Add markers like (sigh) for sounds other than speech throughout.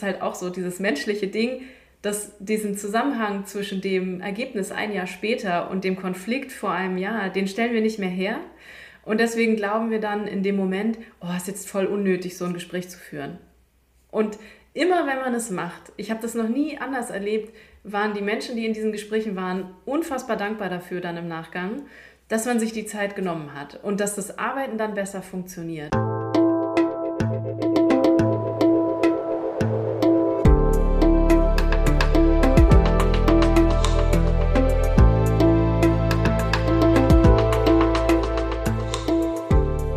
ist halt auch so dieses menschliche Ding, dass diesen Zusammenhang zwischen dem Ergebnis ein Jahr später und dem Konflikt vor einem Jahr, den stellen wir nicht mehr her. Und deswegen glauben wir dann in dem Moment, oh, ist jetzt voll unnötig, so ein Gespräch zu führen. Und immer wenn man es macht, ich habe das noch nie anders erlebt, waren die Menschen, die in diesen Gesprächen waren, unfassbar dankbar dafür dann im Nachgang, dass man sich die Zeit genommen hat und dass das Arbeiten dann besser funktioniert.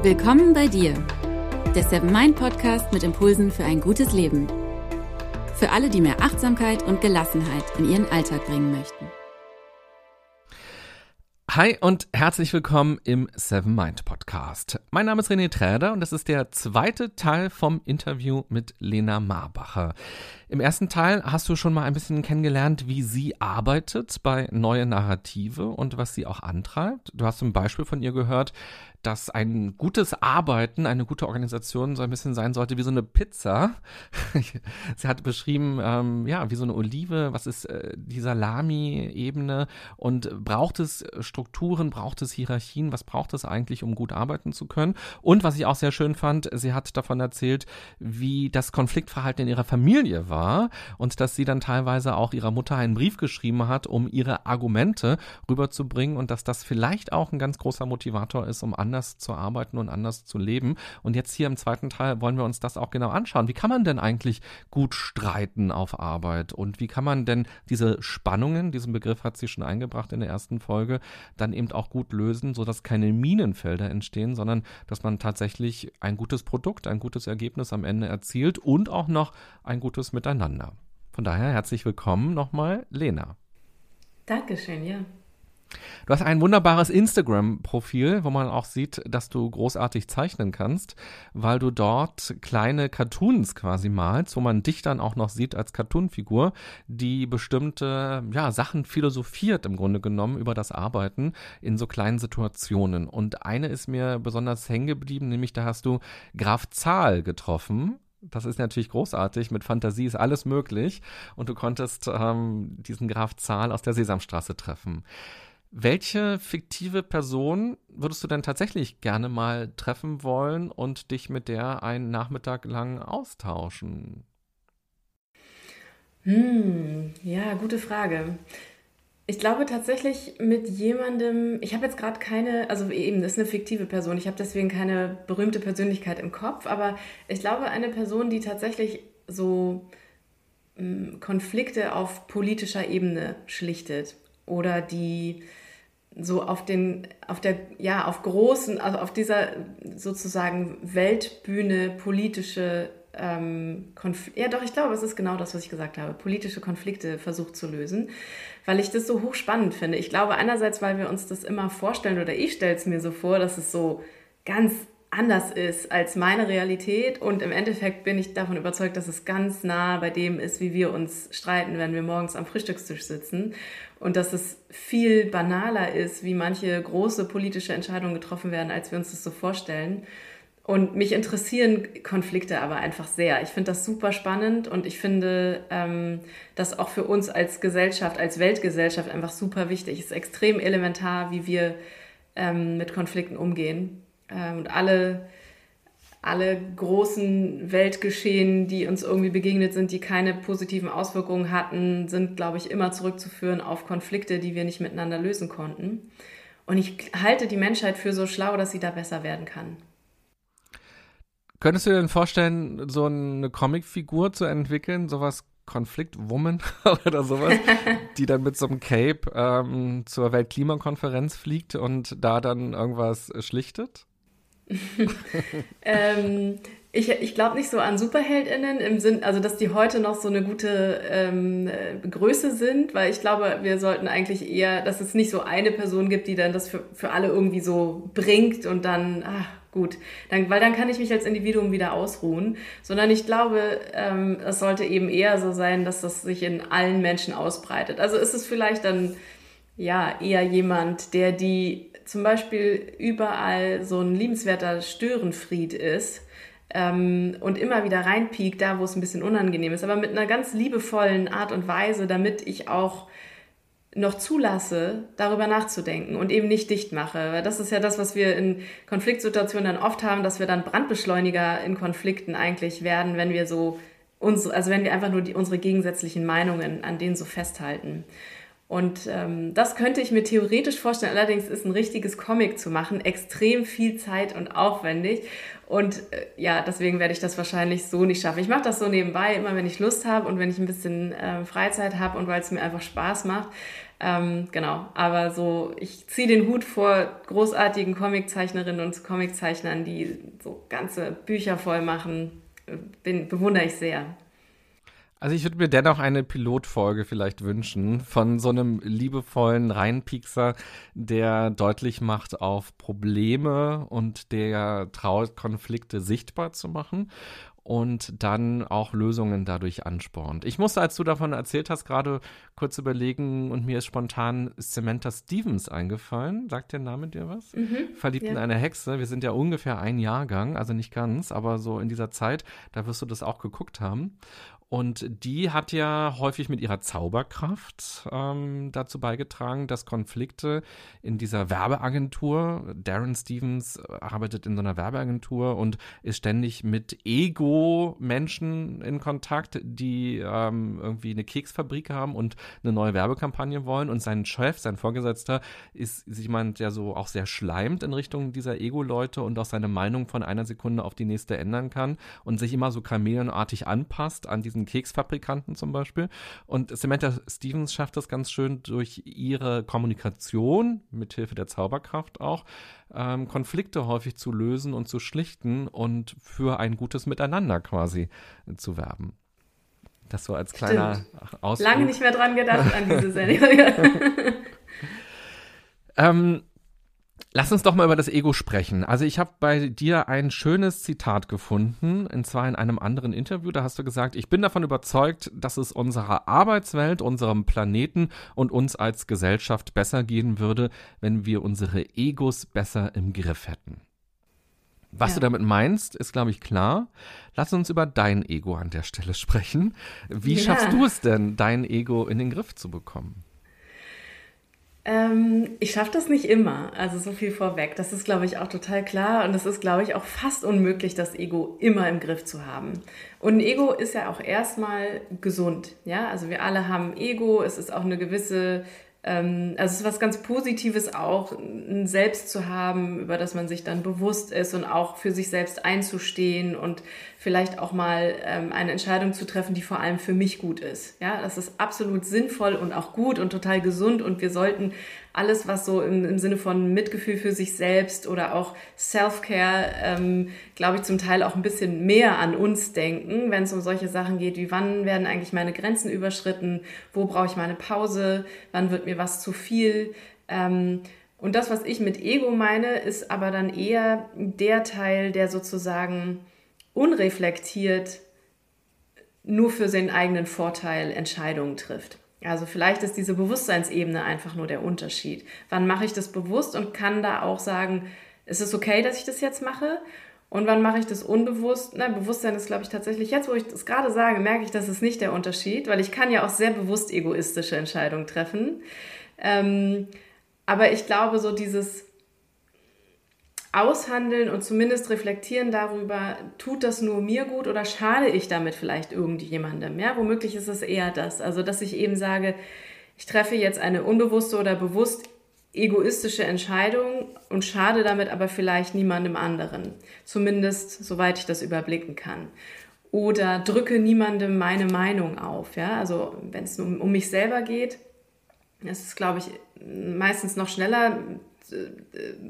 Willkommen bei dir, der Seven Mind Podcast mit Impulsen für ein gutes Leben. Für alle, die mehr Achtsamkeit und Gelassenheit in ihren Alltag bringen möchten. Hi und herzlich willkommen im Seven Mind Podcast. Mein Name ist René Träder und das ist der zweite Teil vom Interview mit Lena Marbacher. Im ersten Teil hast du schon mal ein bisschen kennengelernt, wie sie arbeitet bei Neue Narrative und was sie auch antreibt. Du hast zum Beispiel von ihr gehört, dass ein gutes Arbeiten, eine gute Organisation so ein bisschen sein sollte wie so eine Pizza. (laughs) Sie hat beschrieben, ähm, ja, wie so eine Olive, was ist äh, die Salami-Ebene und braucht es Strukturen, braucht es Hierarchien, was braucht es eigentlich, um gut arbeiten zu können? Und was ich auch sehr schön fand, sie hat davon erzählt, wie das Konfliktverhalten in ihrer Familie war und dass sie dann teilweise auch ihrer Mutter einen Brief geschrieben hat, um ihre Argumente rüberzubringen und dass das vielleicht auch ein ganz großer Motivator ist, um anders zu arbeiten und anders zu leben. Und jetzt hier im zweiten Teil wollen wir uns das auch genau anschauen. Wie kann man denn eigentlich gut streiten auf Arbeit? Und wie kann man denn diese Spannungen, diesen Begriff hat sie schon eingebracht in der ersten Folge, dann eben auch gut lösen, sodass keine Minenfelder entstehen, sondern dass man tatsächlich ein gutes Produkt, ein gutes Ergebnis am Ende erzielt und auch noch ein gutes Miteinander. Von daher herzlich willkommen nochmal, Lena. Dankeschön, ja. Du hast ein wunderbares Instagram-Profil, wo man auch sieht, dass du großartig zeichnen kannst, weil du dort kleine Cartoons quasi malst, wo man dich dann auch noch sieht als Cartoonfigur, die bestimmte ja, Sachen philosophiert im Grunde genommen über das Arbeiten in so kleinen Situationen. Und eine ist mir besonders hängen geblieben, nämlich da hast du Graf Zahl getroffen das ist natürlich großartig. Mit Fantasie ist alles möglich. Und du konntest ähm, diesen Graf Zahl aus der Sesamstraße treffen. Welche fiktive Person würdest du denn tatsächlich gerne mal treffen wollen und dich mit der einen Nachmittag lang austauschen? Hm, ja, gute Frage. Ich glaube tatsächlich mit jemandem, ich habe jetzt gerade keine, also eben, das ist eine fiktive Person, ich habe deswegen keine berühmte Persönlichkeit im Kopf, aber ich glaube eine Person, die tatsächlich so hm, Konflikte auf politischer Ebene schlichtet oder die so auf den, auf der, ja, auf großen, also auf dieser sozusagen Weltbühne politische ähm, ja doch, ich glaube, es ist genau das, was ich gesagt habe, politische Konflikte versucht zu lösen, weil ich das so hochspannend finde. Ich glaube einerseits, weil wir uns das immer vorstellen oder ich stelle es mir so vor, dass es so ganz anders ist als meine Realität und im Endeffekt bin ich davon überzeugt, dass es ganz nah bei dem ist, wie wir uns streiten, wenn wir morgens am Frühstückstisch sitzen und dass es viel banaler ist, wie manche große politische Entscheidungen getroffen werden, als wir uns das so vorstellen. Und mich interessieren Konflikte aber einfach sehr. Ich finde das super spannend und ich finde ähm, das auch für uns als Gesellschaft, als Weltgesellschaft einfach super wichtig. Es ist extrem elementar, wie wir ähm, mit Konflikten umgehen. Ähm, und alle alle großen Weltgeschehen, die uns irgendwie begegnet sind, die keine positiven Auswirkungen hatten, sind, glaube ich, immer zurückzuführen auf Konflikte, die wir nicht miteinander lösen konnten. Und ich halte die Menschheit für so schlau, dass sie da besser werden kann. Könntest du dir denn vorstellen, so eine Comicfigur zu entwickeln, sowas Konfliktwoman (laughs) oder sowas, (laughs) die dann mit so einem Cape ähm, zur Weltklimakonferenz fliegt und da dann irgendwas schlichtet? (laughs) ähm, ich ich glaube nicht so an SuperheldInnen im Sinn, also dass die heute noch so eine gute ähm, Größe sind, weil ich glaube, wir sollten eigentlich eher, dass es nicht so eine Person gibt, die dann das für, für alle irgendwie so bringt und dann, ach, gut, dann, weil dann kann ich mich als Individuum wieder ausruhen, sondern ich glaube, ähm, es sollte eben eher so sein, dass das sich in allen Menschen ausbreitet. Also ist es vielleicht dann ja eher jemand, der die zum Beispiel überall so ein liebenswerter Störenfried ist, ähm, und immer wieder reinpiekt, da wo es ein bisschen unangenehm ist, aber mit einer ganz liebevollen Art und Weise, damit ich auch noch zulasse, darüber nachzudenken und eben nicht dicht mache. Weil das ist ja das, was wir in Konfliktsituationen dann oft haben, dass wir dann Brandbeschleuniger in Konflikten eigentlich werden, wenn wir so uns, also wenn wir einfach nur die, unsere gegensätzlichen Meinungen an denen so festhalten. Und ähm, das könnte ich mir theoretisch vorstellen. Allerdings ist ein richtiges Comic zu machen extrem viel Zeit und aufwendig. Und äh, ja, deswegen werde ich das wahrscheinlich so nicht schaffen. Ich mache das so nebenbei, immer wenn ich Lust habe und wenn ich ein bisschen äh, Freizeit habe und weil es mir einfach Spaß macht. Ähm, genau, aber so, ich ziehe den Hut vor großartigen Comiczeichnerinnen und Comiczeichnern, die so ganze Bücher voll machen. Den bewundere ich sehr. Also ich würde mir dennoch eine Pilotfolge vielleicht wünschen von so einem liebevollen Reinpiekser, der deutlich macht auf Probleme und der traut, Konflikte sichtbar zu machen und dann auch Lösungen dadurch anspornt. Ich musste, als du davon erzählt hast, gerade kurz überlegen und mir ist spontan Samantha Stevens eingefallen. Sagt der Name dir was? Mhm, Verliebt ja. in eine Hexe. Wir sind ja ungefähr ein Jahrgang, also nicht ganz, aber so in dieser Zeit, da wirst du das auch geguckt haben. Und die hat ja häufig mit ihrer Zauberkraft ähm, dazu beigetragen, dass Konflikte in dieser Werbeagentur, Darren Stevens arbeitet in so einer Werbeagentur und ist ständig mit Ego-Menschen in Kontakt, die ähm, irgendwie eine Keksfabrik haben und eine neue Werbekampagne wollen. Und sein Chef, sein Vorgesetzter, ist jemand, der so auch sehr schleimt in Richtung dieser Ego-Leute und auch seine Meinung von einer Sekunde auf die nächste ändern kann und sich immer so chameleonartig anpasst an diesen Keksfabrikanten zum Beispiel. Und Samantha Stevens schafft das ganz schön durch ihre Kommunikation, mithilfe der Zauberkraft auch, ähm, Konflikte häufig zu lösen und zu schlichten und für ein gutes Miteinander quasi zu werben. Das so als kleiner Ausflug. Lange nicht mehr dran gedacht an diese Serie. (laughs) ähm, Lass uns doch mal über das Ego sprechen. Also ich habe bei dir ein schönes Zitat gefunden, und zwar in einem anderen Interview. Da hast du gesagt, ich bin davon überzeugt, dass es unserer Arbeitswelt, unserem Planeten und uns als Gesellschaft besser gehen würde, wenn wir unsere Egos besser im Griff hätten. Was ja. du damit meinst, ist, glaube ich, klar. Lass uns über dein Ego an der Stelle sprechen. Wie ja. schaffst du es denn, dein Ego in den Griff zu bekommen? Ähm, ich schaffe das nicht immer, also so viel vorweg. Das ist, glaube ich, auch total klar und es ist, glaube ich, auch fast unmöglich, das Ego immer im Griff zu haben. Und ein Ego ist ja auch erstmal gesund, ja. Also wir alle haben Ego, es ist auch eine gewisse also es ist was ganz Positives auch, ein Selbst zu haben, über das man sich dann bewusst ist und auch für sich selbst einzustehen und vielleicht auch mal ähm, eine Entscheidung zu treffen, die vor allem für mich gut ist. Ja, das ist absolut sinnvoll und auch gut und total gesund und wir sollten alles, was so im, im Sinne von Mitgefühl für sich selbst oder auch Self-Care, ähm, glaube ich, zum Teil auch ein bisschen mehr an uns denken, wenn es um solche Sachen geht, wie wann werden eigentlich meine Grenzen überschritten, wo brauche ich meine Pause, wann wird mir was zu viel. Ähm, und das, was ich mit Ego meine, ist aber dann eher der Teil, der sozusagen unreflektiert nur für seinen eigenen Vorteil Entscheidungen trifft. Also vielleicht ist diese Bewusstseinsebene einfach nur der Unterschied. Wann mache ich das bewusst und kann da auch sagen, ist es okay, dass ich das jetzt mache? Und wann mache ich das unbewusst? Na, Bewusstsein ist, glaube ich, tatsächlich, jetzt wo ich das gerade sage, merke ich, das ist nicht der Unterschied, weil ich kann ja auch sehr bewusst egoistische Entscheidungen treffen. Ähm, aber ich glaube, so dieses aushandeln und zumindest reflektieren darüber, tut das nur mir gut oder schade ich damit vielleicht irgendjemandem? Ja, womöglich ist es eher das. Also, dass ich eben sage, ich treffe jetzt eine unbewusste oder bewusst egoistische Entscheidung und schade damit aber vielleicht niemandem anderen. Zumindest soweit ich das überblicken kann. Oder drücke niemandem meine Meinung auf. Ja, also wenn es um, um mich selber geht, das ist, glaube ich, meistens noch schneller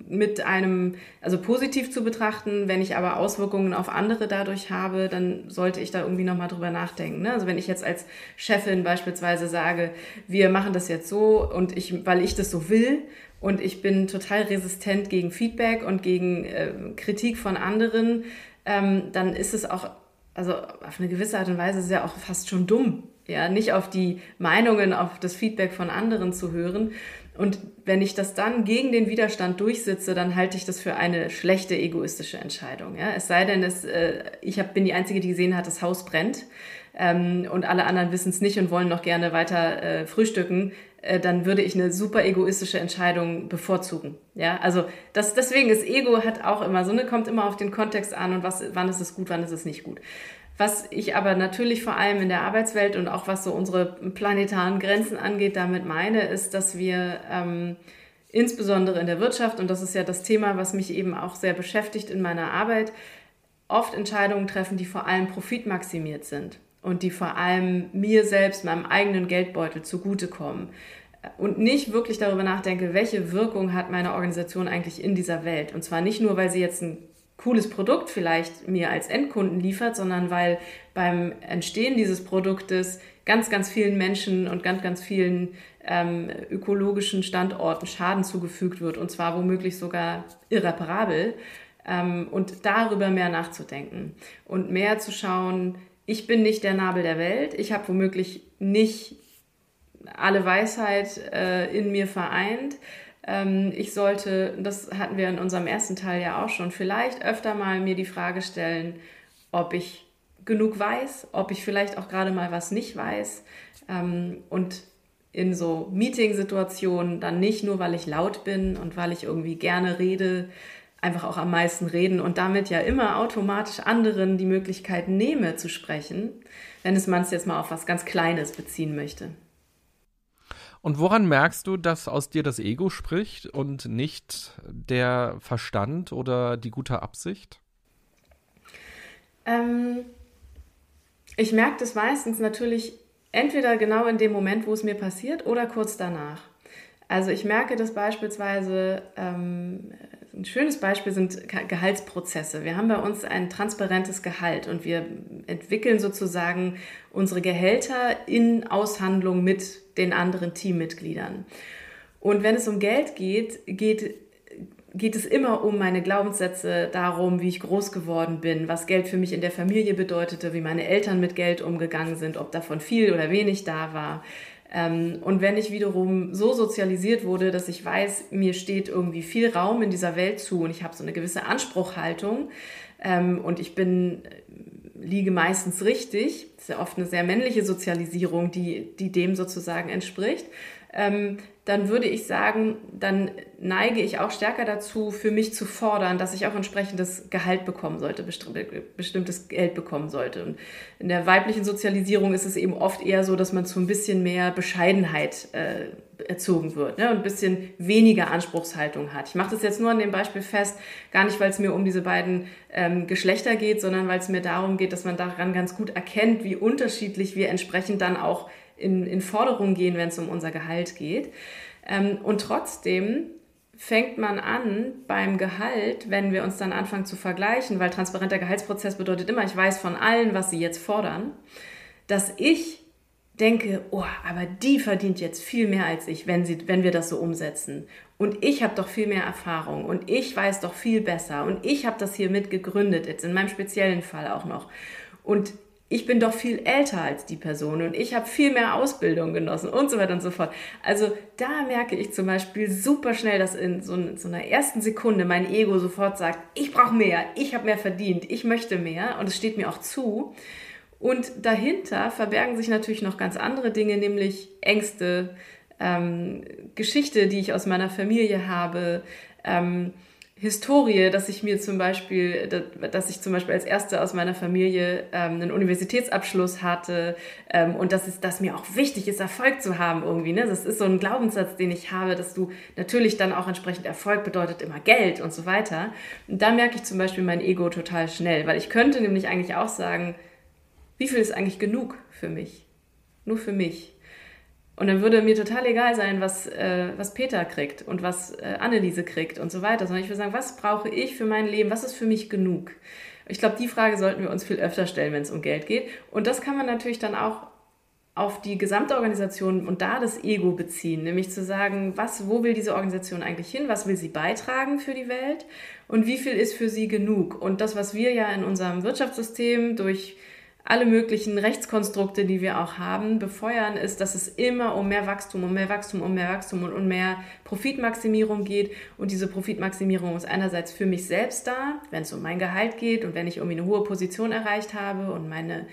mit einem, also positiv zu betrachten. Wenn ich aber Auswirkungen auf andere dadurch habe, dann sollte ich da irgendwie nochmal drüber nachdenken. Ne? Also wenn ich jetzt als Chefin beispielsweise sage, wir machen das jetzt so und ich, weil ich das so will und ich bin total resistent gegen Feedback und gegen äh, Kritik von anderen, ähm, dann ist es auch, also auf eine gewisse Art und Weise ist es ja auch fast schon dumm, ja, nicht auf die Meinungen, auf das Feedback von anderen zu hören. Und wenn ich das dann gegen den Widerstand durchsitze, dann halte ich das für eine schlechte egoistische Entscheidung. Ja? Es sei denn, es, äh, ich hab, bin die Einzige, die gesehen hat, das Haus brennt ähm, und alle anderen wissen es nicht und wollen noch gerne weiter äh, frühstücken, äh, dann würde ich eine super egoistische Entscheidung bevorzugen. Ja, also das, deswegen ist Ego hat auch immer so eine, kommt immer auf den Kontext an und was, wann ist es gut, wann ist es nicht gut. Was ich aber natürlich vor allem in der Arbeitswelt und auch was so unsere planetaren Grenzen angeht, damit meine, ist, dass wir ähm, insbesondere in der Wirtschaft, und das ist ja das Thema, was mich eben auch sehr beschäftigt in meiner Arbeit, oft Entscheidungen treffen, die vor allem profitmaximiert sind und die vor allem mir selbst, meinem eigenen Geldbeutel zugutekommen und nicht wirklich darüber nachdenke, welche Wirkung hat meine Organisation eigentlich in dieser Welt. Und zwar nicht nur, weil sie jetzt ein cooles Produkt vielleicht mir als Endkunden liefert, sondern weil beim Entstehen dieses Produktes ganz, ganz vielen Menschen und ganz, ganz vielen ähm, ökologischen Standorten Schaden zugefügt wird und zwar womöglich sogar irreparabel. Ähm, und darüber mehr nachzudenken und mehr zu schauen, ich bin nicht der Nabel der Welt, ich habe womöglich nicht alle Weisheit äh, in mir vereint, ich sollte, das hatten wir in unserem ersten Teil ja auch schon, vielleicht öfter mal mir die Frage stellen, ob ich genug weiß, ob ich vielleicht auch gerade mal was nicht weiß ähm, und in so Meeting-Situationen dann nicht nur, weil ich laut bin und weil ich irgendwie gerne rede, einfach auch am meisten reden und damit ja immer automatisch anderen die Möglichkeit nehme zu sprechen, wenn es man es jetzt mal auf was ganz Kleines beziehen möchte. Und woran merkst du, dass aus dir das Ego spricht und nicht der Verstand oder die gute Absicht? Ähm, ich merke das meistens natürlich entweder genau in dem Moment, wo es mir passiert, oder kurz danach. Also ich merke das beispielsweise, ähm, ein schönes Beispiel sind Gehaltsprozesse. Wir haben bei uns ein transparentes Gehalt und wir entwickeln sozusagen unsere Gehälter in Aushandlung mit den anderen Teammitgliedern. Und wenn es um Geld geht, geht geht es immer um meine Glaubenssätze, darum, wie ich groß geworden bin, was Geld für mich in der Familie bedeutete, wie meine Eltern mit Geld umgegangen sind, ob davon viel oder wenig da war, und wenn ich wiederum so sozialisiert wurde, dass ich weiß, mir steht irgendwie viel Raum in dieser Welt zu und ich habe so eine gewisse Anspruchhaltung ähm, und ich bin äh, liege meistens richtig. Das ist ja oft eine sehr männliche Sozialisierung, die, die dem sozusagen entspricht ähm, dann würde ich sagen, dann neige ich auch stärker dazu, für mich zu fordern, dass ich auch entsprechendes Gehalt bekommen sollte, bestimmtes Geld bekommen sollte. Und in der weiblichen Sozialisierung ist es eben oft eher so, dass man zu ein bisschen mehr Bescheidenheit äh, erzogen wird ne, und ein bisschen weniger Anspruchshaltung hat. Ich mache das jetzt nur an dem Beispiel fest, gar nicht, weil es mir um diese beiden ähm, Geschlechter geht, sondern weil es mir darum geht, dass man daran ganz gut erkennt, wie unterschiedlich wir entsprechend dann auch in, in Forderungen gehen, wenn es um unser Gehalt geht. Ähm, und trotzdem fängt man an beim Gehalt, wenn wir uns dann anfangen zu vergleichen, weil transparenter Gehaltsprozess bedeutet immer, ich weiß von allen, was sie jetzt fordern, dass ich denke, oh, aber die verdient jetzt viel mehr als ich, wenn, sie, wenn wir das so umsetzen. Und ich habe doch viel mehr Erfahrung und ich weiß doch viel besser und ich habe das hier mit gegründet, jetzt in meinem speziellen Fall auch noch. Und ich bin doch viel älter als die Person und ich habe viel mehr Ausbildung genossen und so weiter und so fort. Also da merke ich zum Beispiel super schnell, dass in so, so einer ersten Sekunde mein Ego sofort sagt, ich brauche mehr, ich habe mehr verdient, ich möchte mehr und es steht mir auch zu. Und dahinter verbergen sich natürlich noch ganz andere Dinge, nämlich Ängste, ähm, Geschichte, die ich aus meiner Familie habe, ähm, Historie, dass ich mir zum Beispiel, dass ich zum Beispiel als Erste aus meiner Familie ähm, einen Universitätsabschluss hatte ähm, und dass es, dass mir auch wichtig ist, Erfolg zu haben irgendwie. Ne? Das ist so ein Glaubenssatz, den ich habe, dass du natürlich dann auch entsprechend Erfolg bedeutet immer Geld und so weiter. Und da merke ich zum Beispiel mein Ego total schnell, weil ich könnte nämlich eigentlich auch sagen, wie viel ist eigentlich genug für mich? Nur für mich. Und dann würde mir total egal sein, was, äh, was Peter kriegt und was äh, Anneliese kriegt und so weiter, sondern ich würde sagen, was brauche ich für mein Leben? Was ist für mich genug? Ich glaube, die Frage sollten wir uns viel öfter stellen, wenn es um Geld geht. Und das kann man natürlich dann auch auf die gesamte Organisation und da das Ego beziehen, nämlich zu sagen, was, wo will diese Organisation eigentlich hin, was will sie beitragen für die Welt und wie viel ist für sie genug. Und das, was wir ja in unserem Wirtschaftssystem durch alle möglichen Rechtskonstrukte, die wir auch haben, befeuern, ist, dass es immer um mehr Wachstum, um mehr Wachstum, um mehr Wachstum und um mehr Profitmaximierung geht. Und diese Profitmaximierung ist einerseits für mich selbst da, wenn es um mein Gehalt geht und wenn ich irgendwie eine hohe Position erreicht habe und meine,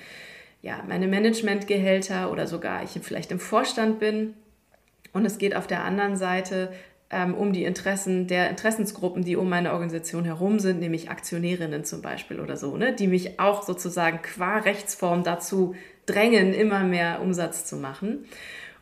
ja, meine Managementgehälter oder sogar ich vielleicht im Vorstand bin. Und es geht auf der anderen Seite um die Interessen der Interessensgruppen, die um meine Organisation herum sind, nämlich Aktionärinnen zum Beispiel oder so, ne, die mich auch sozusagen qua Rechtsform dazu drängen, immer mehr Umsatz zu machen.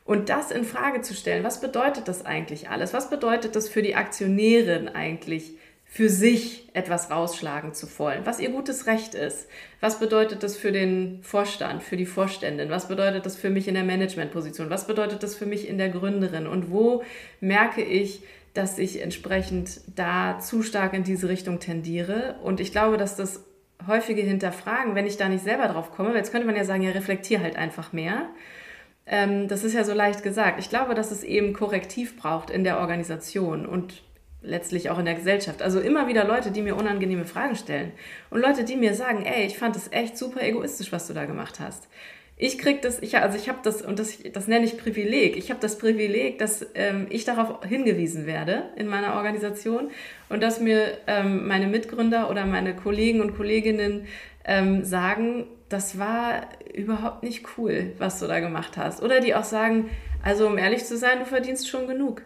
Und das in Frage zu stellen, was bedeutet das eigentlich alles? Was bedeutet das für die Aktionärin eigentlich? Für sich etwas rausschlagen zu wollen, was ihr gutes Recht ist. Was bedeutet das für den Vorstand, für die Vorständin? Was bedeutet das für mich in der Managementposition? Was bedeutet das für mich in der Gründerin? Und wo merke ich, dass ich entsprechend da zu stark in diese Richtung tendiere? Und ich glaube, dass das häufige Hinterfragen, wenn ich da nicht selber drauf komme, jetzt könnte man ja sagen, ja, reflektier halt einfach mehr. Ähm, das ist ja so leicht gesagt. Ich glaube, dass es eben Korrektiv braucht in der Organisation und letztlich auch in der Gesellschaft. Also immer wieder Leute, die mir unangenehme Fragen stellen und Leute, die mir sagen, ey, ich fand es echt super egoistisch, was du da gemacht hast. Ich krieg das, ich, also ich habe das, und das, das nenne ich Privileg. Ich habe das Privileg, dass ähm, ich darauf hingewiesen werde in meiner Organisation und dass mir ähm, meine Mitgründer oder meine Kollegen und Kolleginnen ähm, sagen, das war überhaupt nicht cool, was du da gemacht hast. Oder die auch sagen, also um ehrlich zu sein, du verdienst schon genug.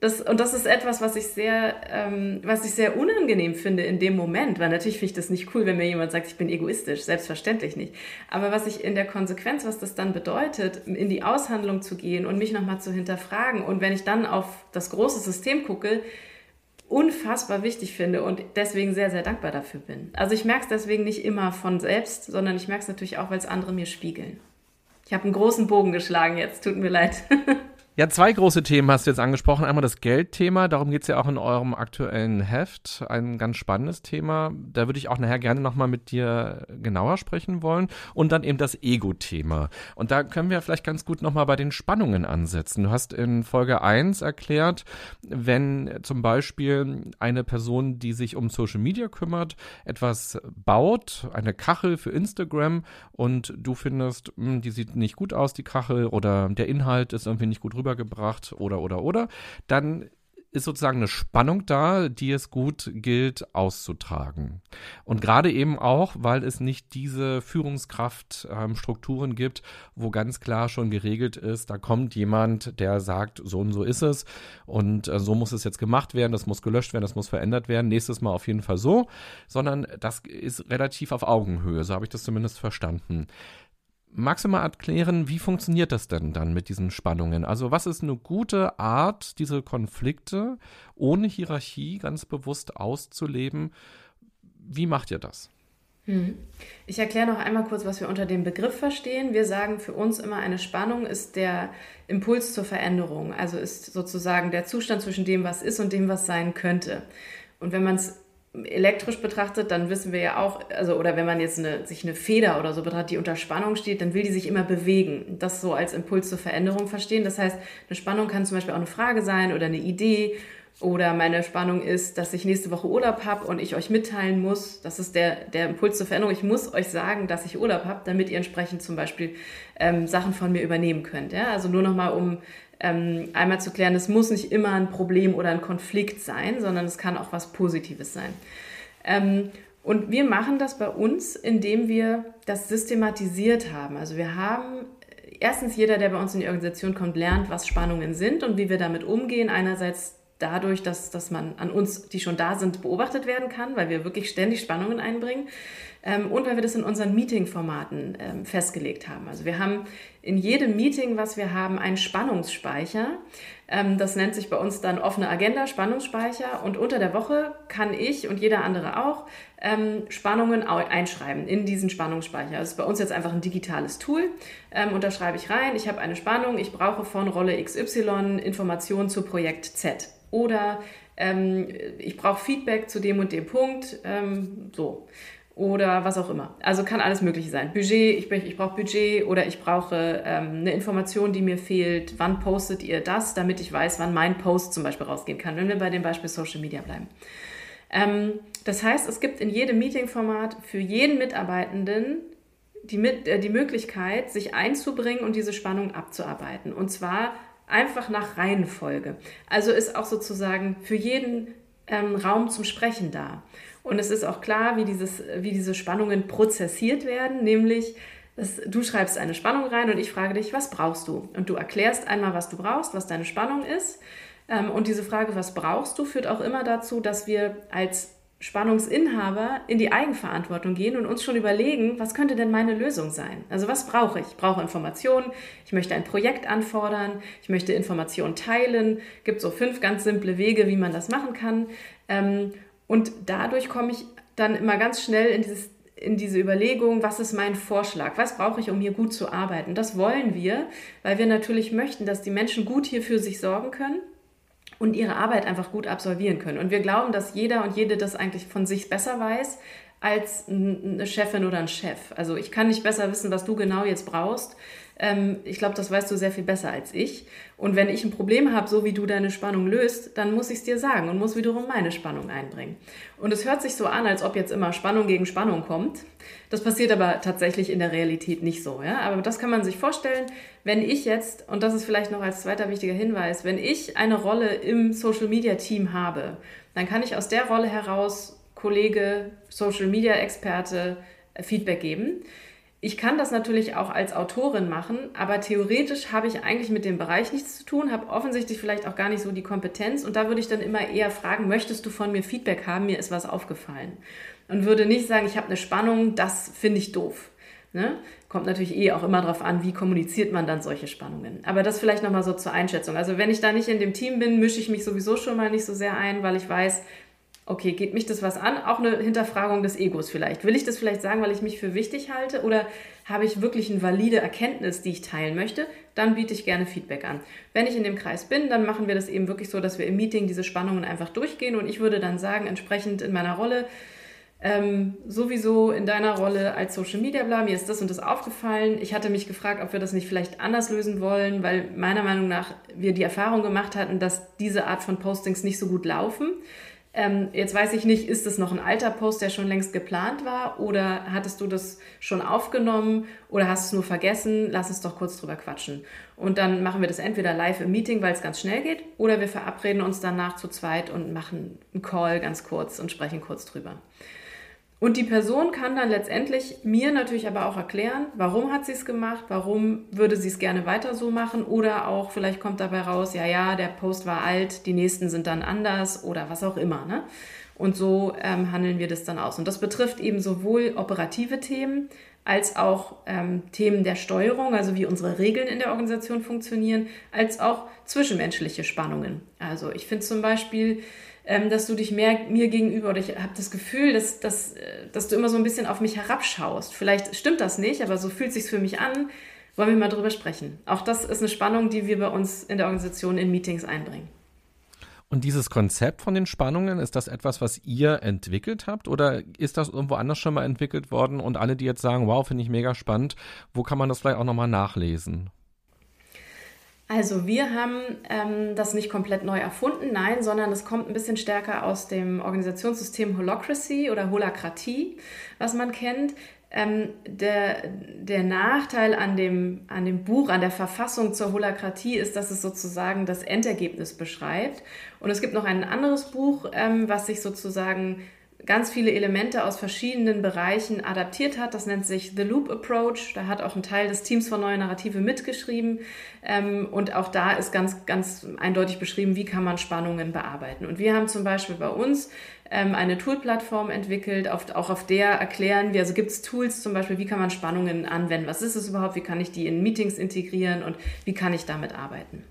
Das, und das ist etwas, was ich sehr, ähm, was ich sehr unangenehm finde in dem Moment, weil natürlich finde ich das nicht cool, wenn mir jemand sagt, ich bin egoistisch, selbstverständlich nicht. Aber was ich in der Konsequenz, was das dann bedeutet, in die Aushandlung zu gehen und mich nochmal zu hinterfragen und wenn ich dann auf das große System gucke, unfassbar wichtig finde und deswegen sehr, sehr dankbar dafür bin. Also ich merke es deswegen nicht immer von selbst, sondern ich merke es natürlich auch, weil es andere mir spiegeln. Ich habe einen großen Bogen geschlagen jetzt, tut mir leid. (laughs) Ja, zwei große Themen hast du jetzt angesprochen. Einmal das Geldthema, darum geht es ja auch in eurem aktuellen Heft. Ein ganz spannendes Thema. Da würde ich auch nachher gerne nochmal mit dir genauer sprechen wollen. Und dann eben das Ego-Thema. Und da können wir vielleicht ganz gut nochmal bei den Spannungen ansetzen. Du hast in Folge 1 erklärt, wenn zum Beispiel eine Person, die sich um Social Media kümmert, etwas baut, eine Kachel für Instagram und du findest, hm, die sieht nicht gut aus, die Kachel, oder der Inhalt ist irgendwie nicht gut rüber rübergebracht oder, oder, oder, dann ist sozusagen eine Spannung da, die es gut gilt auszutragen. Und gerade eben auch, weil es nicht diese Führungskraftstrukturen ähm, gibt, wo ganz klar schon geregelt ist, da kommt jemand, der sagt, so und so ist es und äh, so muss es jetzt gemacht werden, das muss gelöscht werden, das muss verändert werden, nächstes Mal auf jeden Fall so, sondern das ist relativ auf Augenhöhe, so habe ich das zumindest verstanden. Magst du mal erklären, wie funktioniert das denn dann mit diesen Spannungen? Also was ist eine gute Art, diese Konflikte ohne Hierarchie ganz bewusst auszuleben? Wie macht ihr das? Hm. Ich erkläre noch einmal kurz, was wir unter dem Begriff verstehen. Wir sagen für uns immer, eine Spannung ist der Impuls zur Veränderung, also ist sozusagen der Zustand zwischen dem, was ist und dem, was sein könnte. Und wenn man es elektrisch betrachtet, dann wissen wir ja auch, also oder wenn man jetzt eine, sich eine Feder oder so betrachtet, die unter Spannung steht, dann will die sich immer bewegen. Das so als Impuls zur Veränderung verstehen. Das heißt, eine Spannung kann zum Beispiel auch eine Frage sein oder eine Idee oder meine Spannung ist, dass ich nächste Woche Urlaub habe und ich euch mitteilen muss, das ist der, der Impuls zur Veränderung, ich muss euch sagen, dass ich Urlaub habe, damit ihr entsprechend zum Beispiel ähm, Sachen von mir übernehmen könnt. Ja? Also nur nochmal, um ähm, einmal zu klären, es muss nicht immer ein Problem oder ein Konflikt sein, sondern es kann auch was Positives sein. Ähm, und wir machen das bei uns, indem wir das systematisiert haben. Also wir haben erstens jeder, der bei uns in die Organisation kommt, lernt, was Spannungen sind und wie wir damit umgehen. Einerseits dadurch, dass, dass man an uns, die schon da sind, beobachtet werden kann, weil wir wirklich ständig Spannungen einbringen. Ähm, und weil wir das in unseren Meeting-Formaten ähm, festgelegt haben. Also wir haben in jedem Meeting, was wir haben, einen Spannungsspeicher. Ähm, das nennt sich bei uns dann offene Agenda, Spannungsspeicher. Und unter der Woche kann ich und jeder andere auch Spannungen einschreiben in diesen Spannungsspeicher. Das ist bei uns jetzt einfach ein digitales Tool. Und da schreibe ich rein, ich habe eine Spannung, ich brauche von Rolle XY Informationen zu Projekt Z. Oder ich brauche Feedback zu dem und dem Punkt. So oder was auch immer. Also kann alles Mögliche sein. Budget, ich, ich brauche Budget oder ich brauche ähm, eine Information, die mir fehlt. Wann postet ihr das, damit ich weiß, wann mein Post zum Beispiel rausgehen kann, wenn wir bei dem Beispiel Social Media bleiben. Ähm, das heißt, es gibt in jedem Meeting-Format für jeden Mitarbeitenden die, äh, die Möglichkeit, sich einzubringen und diese Spannung abzuarbeiten. Und zwar einfach nach Reihenfolge. Also ist auch sozusagen für jeden ähm, Raum zum Sprechen da. Und es ist auch klar, wie, dieses, wie diese Spannungen prozessiert werden, nämlich dass du schreibst eine Spannung rein und ich frage dich, was brauchst du? Und du erklärst einmal, was du brauchst, was deine Spannung ist. Ähm, und diese Frage, was brauchst du, führt auch immer dazu, dass wir als Spannungsinhaber in die Eigenverantwortung gehen und uns schon überlegen, was könnte denn meine Lösung sein? Also was brauche ich? Ich brauche Informationen, ich möchte ein Projekt anfordern, ich möchte Informationen teilen. Es gibt so fünf ganz simple Wege, wie man das machen kann. Und dadurch komme ich dann immer ganz schnell in, dieses, in diese Überlegung, was ist mein Vorschlag? Was brauche ich, um hier gut zu arbeiten? Das wollen wir, weil wir natürlich möchten, dass die Menschen gut hier für sich sorgen können und ihre Arbeit einfach gut absolvieren können. Und wir glauben, dass jeder und jede das eigentlich von sich besser weiß als eine Chefin oder ein Chef. Also ich kann nicht besser wissen, was du genau jetzt brauchst. Ähm, ich glaube, das weißt du sehr viel besser als ich. Und wenn ich ein Problem habe, so wie du deine Spannung löst, dann muss ich es dir sagen und muss wiederum meine Spannung einbringen. Und es hört sich so an, als ob jetzt immer Spannung gegen Spannung kommt. Das passiert aber tatsächlich in der Realität nicht so. Ja? Aber das kann man sich vorstellen, wenn ich jetzt, und das ist vielleicht noch als zweiter wichtiger Hinweis, wenn ich eine Rolle im Social-Media-Team habe, dann kann ich aus der Rolle heraus Kollege, Social-Media-Experte äh, Feedback geben. Ich kann das natürlich auch als Autorin machen, aber theoretisch habe ich eigentlich mit dem Bereich nichts zu tun, habe offensichtlich vielleicht auch gar nicht so die Kompetenz und da würde ich dann immer eher fragen, möchtest du von mir Feedback haben? Mir ist was aufgefallen. Und würde nicht sagen, ich habe eine Spannung, das finde ich doof. Ne? Kommt natürlich eh auch immer darauf an, wie kommuniziert man dann solche Spannungen. Aber das vielleicht nochmal so zur Einschätzung. Also wenn ich da nicht in dem Team bin, mische ich mich sowieso schon mal nicht so sehr ein, weil ich weiß, okay, geht mich das was an? Auch eine Hinterfragung des Egos vielleicht. Will ich das vielleicht sagen, weil ich mich für wichtig halte oder habe ich wirklich eine valide Erkenntnis, die ich teilen möchte? Dann biete ich gerne Feedback an. Wenn ich in dem Kreis bin, dann machen wir das eben wirklich so, dass wir im Meeting diese Spannungen einfach durchgehen und ich würde dann sagen, entsprechend in meiner Rolle, ähm, sowieso in deiner Rolle als Social Media Bla, mir ist das und das aufgefallen. Ich hatte mich gefragt, ob wir das nicht vielleicht anders lösen wollen, weil meiner Meinung nach wir die Erfahrung gemacht hatten, dass diese Art von Postings nicht so gut laufen. Ähm, jetzt weiß ich nicht, ist das noch ein alter Post, der schon längst geplant war oder hattest du das schon aufgenommen oder hast es nur vergessen? Lass uns doch kurz drüber quatschen. Und dann machen wir das entweder live im Meeting, weil es ganz schnell geht, oder wir verabreden uns danach zu zweit und machen einen Call ganz kurz und sprechen kurz drüber. Und die Person kann dann letztendlich mir natürlich aber auch erklären, warum hat sie es gemacht, warum würde sie es gerne weiter so machen oder auch vielleicht kommt dabei raus, ja, ja, der Post war alt, die nächsten sind dann anders oder was auch immer. Ne? Und so ähm, handeln wir das dann aus. Und das betrifft eben sowohl operative Themen als auch ähm, Themen der Steuerung, also wie unsere Regeln in der Organisation funktionieren, als auch zwischenmenschliche Spannungen. Also ich finde zum Beispiel, ähm, dass du dich mehr mir gegenüber, oder ich habe das Gefühl, dass, dass, äh, dass du immer so ein bisschen auf mich herabschaust. Vielleicht stimmt das nicht, aber so fühlt sich für mich an. Wollen wir mal drüber sprechen? Auch das ist eine Spannung, die wir bei uns in der Organisation in Meetings einbringen. Und dieses Konzept von den Spannungen, ist das etwas, was ihr entwickelt habt oder ist das irgendwo anders schon mal entwickelt worden und alle, die jetzt sagen, wow, finde ich mega spannend, wo kann man das vielleicht auch nochmal nachlesen? Also wir haben ähm, das nicht komplett neu erfunden, nein, sondern es kommt ein bisschen stärker aus dem Organisationssystem Holacracy oder Holakratie, was man kennt. Ähm, der, der Nachteil an dem, an dem Buch, an der Verfassung zur Holakratie ist, dass es sozusagen das Endergebnis beschreibt. Und es gibt noch ein anderes Buch, ähm, was sich sozusagen ganz viele Elemente aus verschiedenen Bereichen adaptiert hat. Das nennt sich The Loop Approach. Da hat auch ein Teil des Teams von Neue Narrative mitgeschrieben. Ähm, und auch da ist ganz, ganz eindeutig beschrieben, wie kann man Spannungen bearbeiten. Und wir haben zum Beispiel bei uns ähm, eine Tool-Plattform entwickelt, auch auf der erklären wir, also gibt es Tools zum Beispiel, wie kann man Spannungen anwenden, was ist es überhaupt, wie kann ich die in Meetings integrieren und wie kann ich damit arbeiten.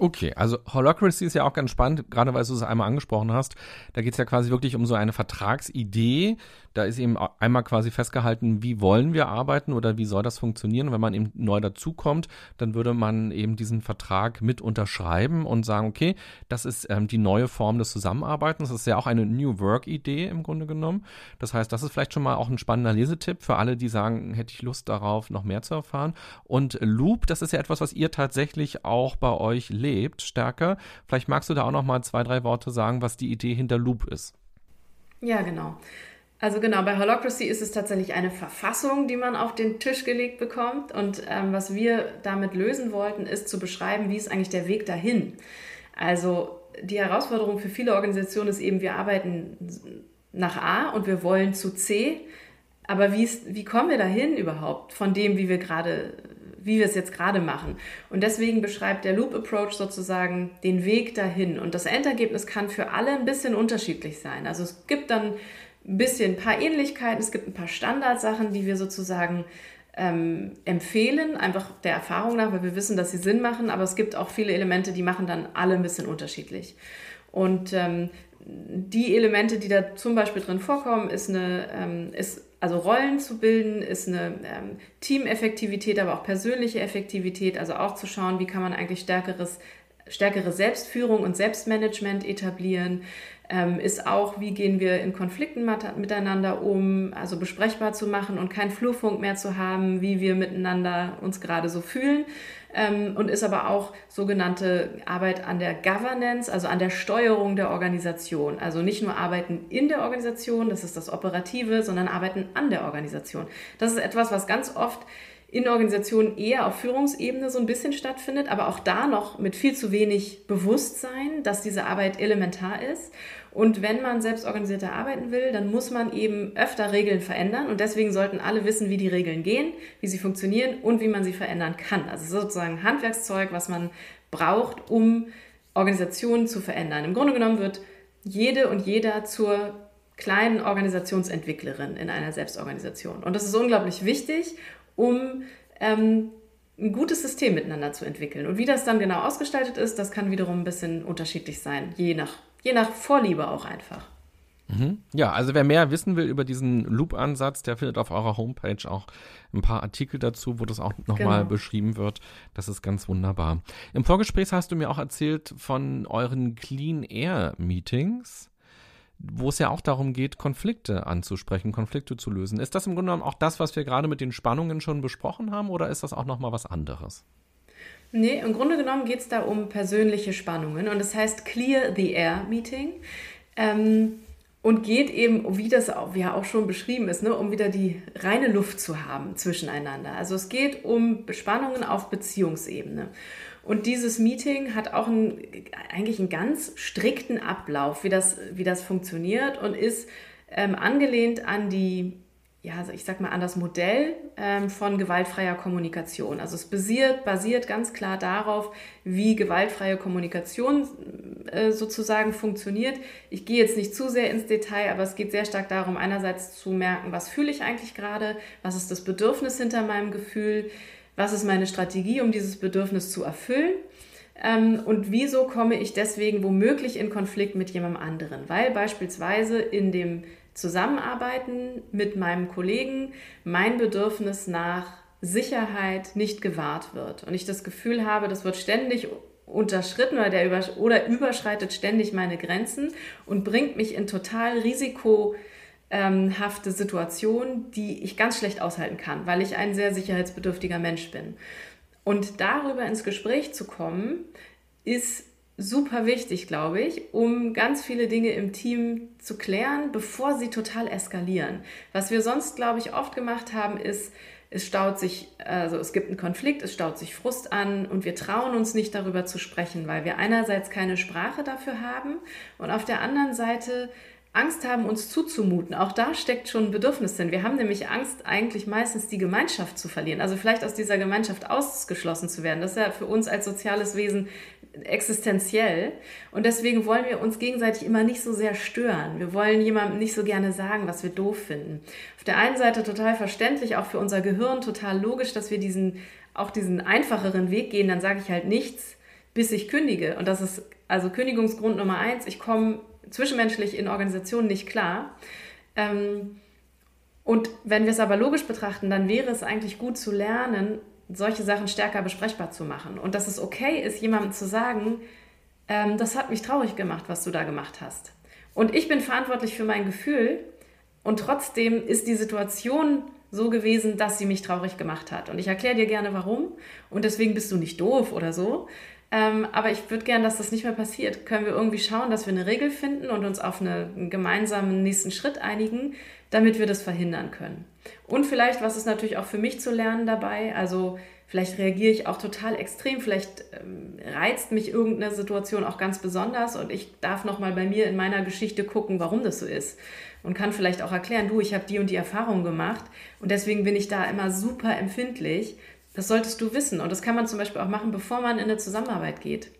Okay, also Holocracy ist ja auch ganz spannend, gerade weil du es einmal angesprochen hast. Da geht es ja quasi wirklich um so eine Vertragsidee, da ist eben einmal quasi festgehalten, wie wollen wir arbeiten oder wie soll das funktionieren. Wenn man eben neu dazukommt, dann würde man eben diesen Vertrag mit unterschreiben und sagen, okay, das ist ähm, die neue Form des Zusammenarbeitens. Das ist ja auch eine New Work-Idee im Grunde genommen. Das heißt, das ist vielleicht schon mal auch ein spannender Lesetipp für alle, die sagen, hätte ich Lust darauf, noch mehr zu erfahren. Und Loop, das ist ja etwas, was ihr tatsächlich auch bei euch lebt, stärker. Vielleicht magst du da auch noch mal zwei, drei Worte sagen, was die Idee hinter Loop ist. Ja, genau. Also genau, bei Holocracy ist es tatsächlich eine Verfassung, die man auf den Tisch gelegt bekommt. Und ähm, was wir damit lösen wollten, ist zu beschreiben, wie ist eigentlich der Weg dahin. Also die Herausforderung für viele Organisationen ist eben, wir arbeiten nach A und wir wollen zu C. Aber wie, ist, wie kommen wir dahin überhaupt von dem, wie wir gerade wie wir es jetzt gerade machen. Und deswegen beschreibt der Loop Approach sozusagen den Weg dahin. Und das Endergebnis kann für alle ein bisschen unterschiedlich sein. Also es gibt dann ein bisschen ein paar Ähnlichkeiten, es gibt ein paar Standardsachen, die wir sozusagen ähm, empfehlen, einfach der Erfahrung nach, weil wir wissen, dass sie Sinn machen, aber es gibt auch viele Elemente, die machen dann alle ein bisschen unterschiedlich. Und ähm, die Elemente, die da zum Beispiel drin vorkommen, ist eine, ähm, ist also Rollen zu bilden, ist eine ähm, Teameffektivität, aber auch persönliche Effektivität, also auch zu schauen, wie kann man eigentlich stärkeres, stärkere Selbstführung und Selbstmanagement etablieren, ähm, ist auch, wie gehen wir in Konflikten miteinander um, also besprechbar zu machen und keinen Flurfunk mehr zu haben, wie wir miteinander uns gerade so fühlen. Ähm, und ist aber auch sogenannte Arbeit an der Governance, also an der Steuerung der Organisation. Also nicht nur Arbeiten in der Organisation, das ist das Operative, sondern Arbeiten an der Organisation. Das ist etwas, was ganz oft in Organisationen eher auf Führungsebene so ein bisschen stattfindet, aber auch da noch mit viel zu wenig Bewusstsein, dass diese Arbeit elementar ist. Und wenn man selbst organisierter arbeiten will, dann muss man eben öfter Regeln verändern. Und deswegen sollten alle wissen, wie die Regeln gehen, wie sie funktionieren und wie man sie verändern kann. Also sozusagen Handwerkszeug, was man braucht, um Organisationen zu verändern. Im Grunde genommen wird jede und jeder zur kleinen Organisationsentwicklerin in einer Selbstorganisation. Und das ist unglaublich wichtig um ähm, ein gutes System miteinander zu entwickeln. Und wie das dann genau ausgestaltet ist, das kann wiederum ein bisschen unterschiedlich sein, je nach, je nach Vorliebe auch einfach. Mhm. Ja, also wer mehr wissen will über diesen Loop-Ansatz, der findet auf eurer Homepage auch ein paar Artikel dazu, wo das auch nochmal genau. beschrieben wird. Das ist ganz wunderbar. Im Vorgespräch hast du mir auch erzählt von euren Clean Air Meetings wo es ja auch darum geht, Konflikte anzusprechen, Konflikte zu lösen. Ist das im Grunde genommen auch das, was wir gerade mit den Spannungen schon besprochen haben, oder ist das auch nochmal was anderes? Nee, im Grunde genommen geht es da um persönliche Spannungen und das heißt Clear the Air Meeting. Ähm, und geht eben, wie das auch, ja auch schon beschrieben ist, ne, um wieder die reine Luft zu haben zwischeneinander. Also es geht um Spannungen auf Beziehungsebene. Und dieses Meeting hat auch einen, eigentlich einen ganz strikten Ablauf, wie das, wie das funktioniert und ist ähm, angelehnt an die, ja, ich sag mal, an das Modell ähm, von gewaltfreier Kommunikation. Also es basiert, basiert ganz klar darauf, wie gewaltfreie Kommunikation äh, sozusagen funktioniert. Ich gehe jetzt nicht zu sehr ins Detail, aber es geht sehr stark darum, einerseits zu merken, was fühle ich eigentlich gerade, was ist das Bedürfnis hinter meinem Gefühl, was ist meine Strategie, um dieses Bedürfnis zu erfüllen? Ähm, und wieso komme ich deswegen womöglich in Konflikt mit jemandem anderen, weil beispielsweise in dem Zusammenarbeiten mit meinem Kollegen mein Bedürfnis nach Sicherheit nicht gewahrt wird. Und ich das Gefühl habe, das wird ständig unterschritten oder, der oder überschreitet ständig meine Grenzen und bringt mich in total Risiko ähm, hafte Situation, die ich ganz schlecht aushalten kann, weil ich ein sehr sicherheitsbedürftiger Mensch bin. Und darüber ins Gespräch zu kommen, ist super wichtig, glaube ich, um ganz viele Dinge im Team zu klären, bevor sie total eskalieren. Was wir sonst, glaube ich, oft gemacht haben, ist, es staut sich, also es gibt einen Konflikt, es staut sich Frust an und wir trauen uns nicht darüber zu sprechen, weil wir einerseits keine Sprache dafür haben und auf der anderen Seite Angst haben, uns zuzumuten. Auch da steckt schon ein Bedürfnis drin. Wir haben nämlich Angst, eigentlich meistens die Gemeinschaft zu verlieren. Also vielleicht aus dieser Gemeinschaft ausgeschlossen zu werden. Das ist ja für uns als soziales Wesen existenziell. Und deswegen wollen wir uns gegenseitig immer nicht so sehr stören. Wir wollen jemandem nicht so gerne sagen, was wir doof finden. Auf der einen Seite total verständlich, auch für unser Gehirn total logisch, dass wir diesen, auch diesen einfacheren Weg gehen. Dann sage ich halt nichts, bis ich kündige. Und das ist also Kündigungsgrund Nummer eins. Ich komme zwischenmenschlich in Organisationen nicht klar. Ähm, und wenn wir es aber logisch betrachten, dann wäre es eigentlich gut zu lernen, solche Sachen stärker besprechbar zu machen. Und dass es okay ist, jemandem zu sagen, ähm, das hat mich traurig gemacht, was du da gemacht hast. Und ich bin verantwortlich für mein Gefühl und trotzdem ist die Situation so gewesen, dass sie mich traurig gemacht hat. Und ich erkläre dir gerne warum. Und deswegen bist du nicht doof oder so, ähm, aber ich würde gerne, dass das nicht mehr passiert. Können wir irgendwie schauen, dass wir eine Regel finden und uns auf eine, einen gemeinsamen nächsten Schritt einigen, damit wir das verhindern können. Und vielleicht, was ist natürlich auch für mich zu lernen dabei, also vielleicht reagiere ich auch total extrem, vielleicht ähm, reizt mich irgendeine Situation auch ganz besonders und ich darf nochmal bei mir in meiner Geschichte gucken, warum das so ist und kann vielleicht auch erklären, du, ich habe die und die Erfahrung gemacht und deswegen bin ich da immer super empfindlich. Das solltest du wissen und das kann man zum Beispiel auch machen, bevor man in eine Zusammenarbeit geht.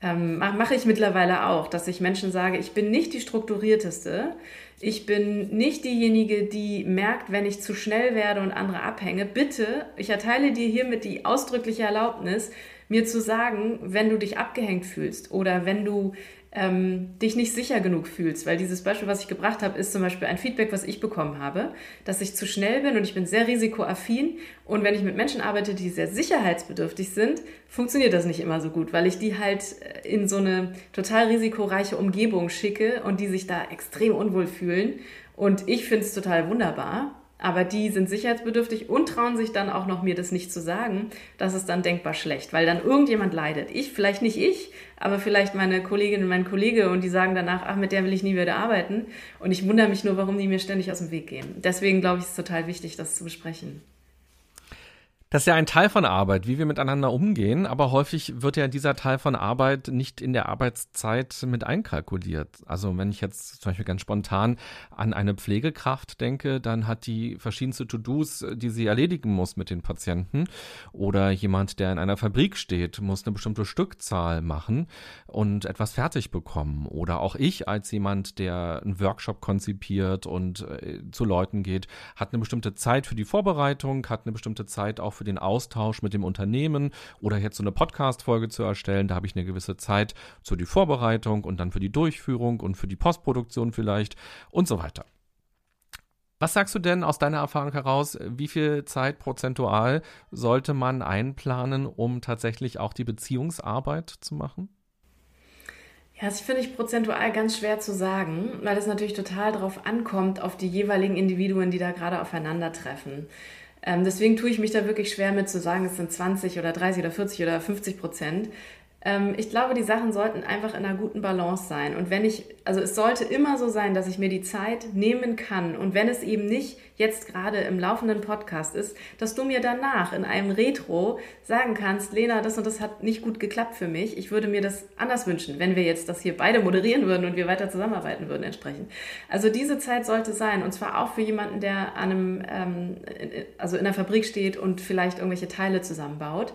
Ähm, Mache ich mittlerweile auch, dass ich Menschen sage, ich bin nicht die strukturierteste, ich bin nicht diejenige, die merkt, wenn ich zu schnell werde und andere abhänge. Bitte, ich erteile dir hiermit die ausdrückliche Erlaubnis, mir zu sagen, wenn du dich abgehängt fühlst oder wenn du ähm, dich nicht sicher genug fühlst. Weil dieses Beispiel, was ich gebracht habe, ist zum Beispiel ein Feedback, was ich bekommen habe, dass ich zu schnell bin und ich bin sehr risikoaffin. Und wenn ich mit Menschen arbeite, die sehr sicherheitsbedürftig sind, funktioniert das nicht immer so gut, weil ich die halt äh, in so eine total risikoreiche Umgebung schicke und die sich da extrem unwohl fühlen. Und ich finde es total wunderbar. Aber die sind sicherheitsbedürftig und trauen sich dann auch noch, mir das nicht zu sagen. Das ist dann denkbar schlecht, weil dann irgendjemand leidet. Ich, vielleicht nicht ich, aber vielleicht meine Kollegin und mein Kollege und die sagen danach, ach, mit der will ich nie wieder arbeiten. Und ich wundere mich nur, warum die mir ständig aus dem Weg gehen. Deswegen glaube ich, ist es total wichtig, das zu besprechen. Das ist ja ein Teil von Arbeit, wie wir miteinander umgehen, aber häufig wird ja dieser Teil von Arbeit nicht in der Arbeitszeit mit einkalkuliert. Also wenn ich jetzt zum Beispiel ganz spontan an eine Pflegekraft denke, dann hat die verschiedenste To-Dos, die sie erledigen muss mit den Patienten. Oder jemand, der in einer Fabrik steht, muss eine bestimmte Stückzahl machen und etwas fertig bekommen. Oder auch ich als jemand, der einen Workshop konzipiert und äh, zu Leuten geht, hat eine bestimmte Zeit für die Vorbereitung, hat eine bestimmte Zeit auch für für den Austausch mit dem Unternehmen oder jetzt so eine Podcast-Folge zu erstellen. Da habe ich eine gewisse Zeit für die Vorbereitung und dann für die Durchführung und für die Postproduktion vielleicht und so weiter. Was sagst du denn aus deiner Erfahrung heraus, wie viel Zeit prozentual sollte man einplanen, um tatsächlich auch die Beziehungsarbeit zu machen? Ja, das finde ich prozentual ganz schwer zu sagen, weil es natürlich total darauf ankommt, auf die jeweiligen Individuen, die da gerade aufeinandertreffen. Ähm, deswegen tue ich mich da wirklich schwer mit zu sagen, es sind 20 oder 30 oder 40 oder 50 Prozent. Ähm, ich glaube, die Sachen sollten einfach in einer guten Balance sein. Und wenn ich, also es sollte immer so sein, dass ich mir die Zeit nehmen kann. Und wenn es eben nicht jetzt gerade im laufenden Podcast ist, dass du mir danach in einem Retro sagen kannst, Lena, das und das hat nicht gut geklappt für mich. Ich würde mir das anders wünschen, wenn wir jetzt das hier beide moderieren würden und wir weiter zusammenarbeiten würden entsprechend. Also diese Zeit sollte sein. Und zwar auch für jemanden, der an einem, ähm, also in der Fabrik steht und vielleicht irgendwelche Teile zusammenbaut.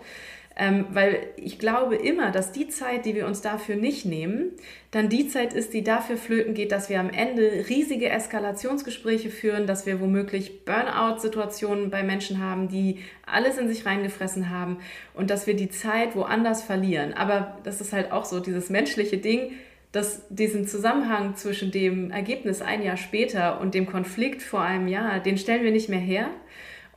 Ähm, weil ich glaube immer, dass die Zeit, die wir uns dafür nicht nehmen, dann die Zeit ist, die dafür flöten geht, dass wir am Ende riesige Eskalationsgespräche führen, dass wir womöglich Burnout-Situationen bei Menschen haben, die alles in sich reingefressen haben und dass wir die Zeit woanders verlieren. Aber das ist halt auch so dieses menschliche Ding, dass diesen Zusammenhang zwischen dem Ergebnis ein Jahr später und dem Konflikt vor einem Jahr, den stellen wir nicht mehr her.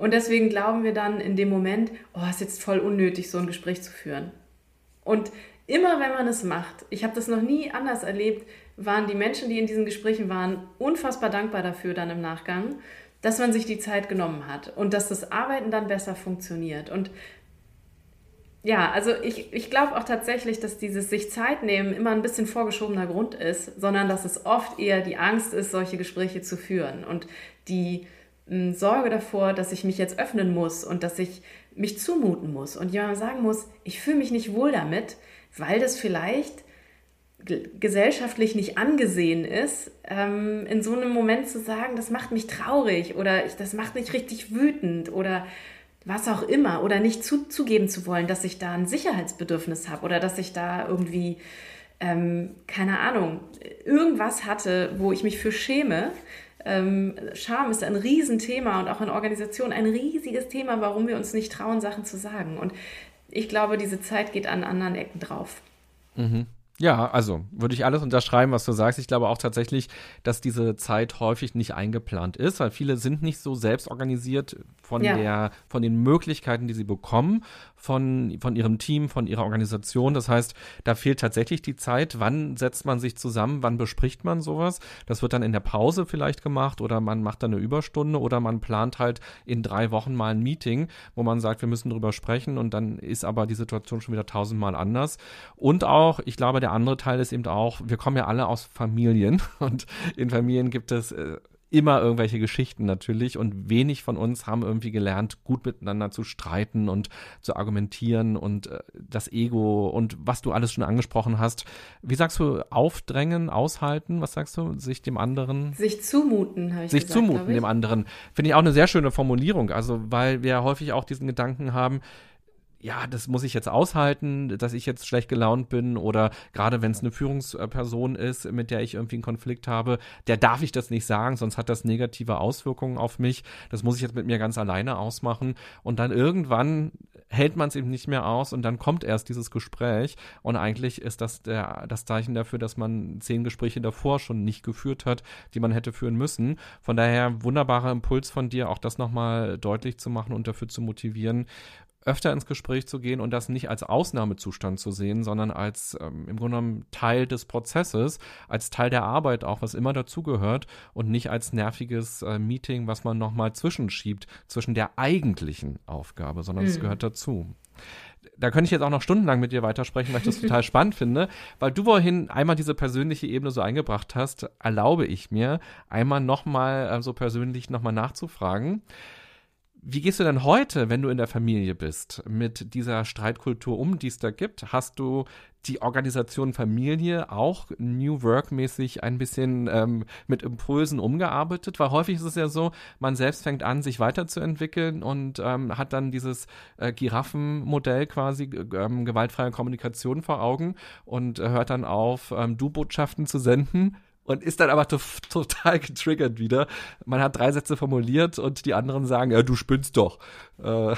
Und deswegen glauben wir dann in dem Moment, oh, ist jetzt voll unnötig, so ein Gespräch zu führen. Und immer wenn man es macht, ich habe das noch nie anders erlebt, waren die Menschen, die in diesen Gesprächen waren, unfassbar dankbar dafür dann im Nachgang, dass man sich die Zeit genommen hat und dass das Arbeiten dann besser funktioniert. Und ja, also ich, ich glaube auch tatsächlich, dass dieses sich Zeit nehmen immer ein bisschen vorgeschobener Grund ist, sondern dass es oft eher die Angst ist, solche Gespräche zu führen und die Sorge davor, dass ich mich jetzt öffnen muss und dass ich mich zumuten muss und jemand sagen muss, ich fühle mich nicht wohl damit, weil das vielleicht gesellschaftlich nicht angesehen ist, ähm, in so einem Moment zu sagen, das macht mich traurig oder ich, das macht mich richtig wütend oder was auch immer oder nicht zu, zugeben zu wollen, dass ich da ein Sicherheitsbedürfnis habe oder dass ich da irgendwie, ähm, keine Ahnung, irgendwas hatte, wo ich mich für schäme, ähm, Scham ist ein Riesenthema und auch in Organisationen ein riesiges Thema, warum wir uns nicht trauen, Sachen zu sagen. Und ich glaube, diese Zeit geht an anderen Ecken drauf. Mhm. Ja, also würde ich alles unterschreiben, was du sagst. Ich glaube auch tatsächlich, dass diese Zeit häufig nicht eingeplant ist, weil viele sind nicht so selbst organisiert von ja. der, von den Möglichkeiten, die sie bekommen, von, von ihrem Team, von ihrer Organisation. Das heißt, da fehlt tatsächlich die Zeit. Wann setzt man sich zusammen? Wann bespricht man sowas? Das wird dann in der Pause vielleicht gemacht oder man macht dann eine Überstunde oder man plant halt in drei Wochen mal ein Meeting, wo man sagt, wir müssen drüber sprechen und dann ist aber die Situation schon wieder tausendmal anders. Und auch, ich glaube, der andere Teil ist eben auch, wir kommen ja alle aus Familien (laughs) und in Familien gibt es äh, immer irgendwelche Geschichten natürlich und wenig von uns haben irgendwie gelernt, gut miteinander zu streiten und zu argumentieren und äh, das Ego und was du alles schon angesprochen hast. Wie sagst du, aufdrängen, aushalten? Was sagst du? Sich dem anderen? Sich zumuten, habe ich Sich gesagt, zumuten dem anderen. Finde ich auch eine sehr schöne Formulierung. Also, weil wir häufig auch diesen Gedanken haben, ja, das muss ich jetzt aushalten, dass ich jetzt schlecht gelaunt bin oder gerade wenn es eine Führungsperson ist, mit der ich irgendwie einen Konflikt habe, der darf ich das nicht sagen, sonst hat das negative Auswirkungen auf mich. Das muss ich jetzt mit mir ganz alleine ausmachen und dann irgendwann hält man es eben nicht mehr aus und dann kommt erst dieses Gespräch und eigentlich ist das der, das Zeichen dafür, dass man zehn Gespräche davor schon nicht geführt hat, die man hätte führen müssen. Von daher wunderbarer Impuls von dir, auch das nochmal deutlich zu machen und dafür zu motivieren, öfter ins Gespräch zu gehen und das nicht als Ausnahmezustand zu sehen, sondern als ähm, im Grunde genommen Teil des Prozesses, als Teil der Arbeit auch, was immer dazugehört und nicht als nerviges äh, Meeting, was man nochmal zwischenschiebt zwischen der eigentlichen Aufgabe, sondern es mhm. gehört dazu da könnte ich jetzt auch noch stundenlang mit dir weitersprechen, weil ich das total (laughs) spannend finde, weil du vorhin einmal diese persönliche Ebene so eingebracht hast, erlaube ich mir, einmal nochmal äh, so persönlich nochmal nachzufragen. Wie gehst du denn heute, wenn du in der Familie bist, mit dieser Streitkultur um, die es da gibt? Hast du die Organisation Familie auch New Work-mäßig ein bisschen ähm, mit Impulsen umgearbeitet? Weil häufig ist es ja so, man selbst fängt an, sich weiterzuentwickeln und ähm, hat dann dieses äh, Giraffenmodell quasi ähm, gewaltfreie Kommunikation vor Augen und hört dann auf, ähm, Du-Botschaften zu senden und ist dann aber (laughs) total getriggert wieder. Man hat drei Sätze formuliert und die anderen sagen, ja, du spinnst doch. Äh, (laughs)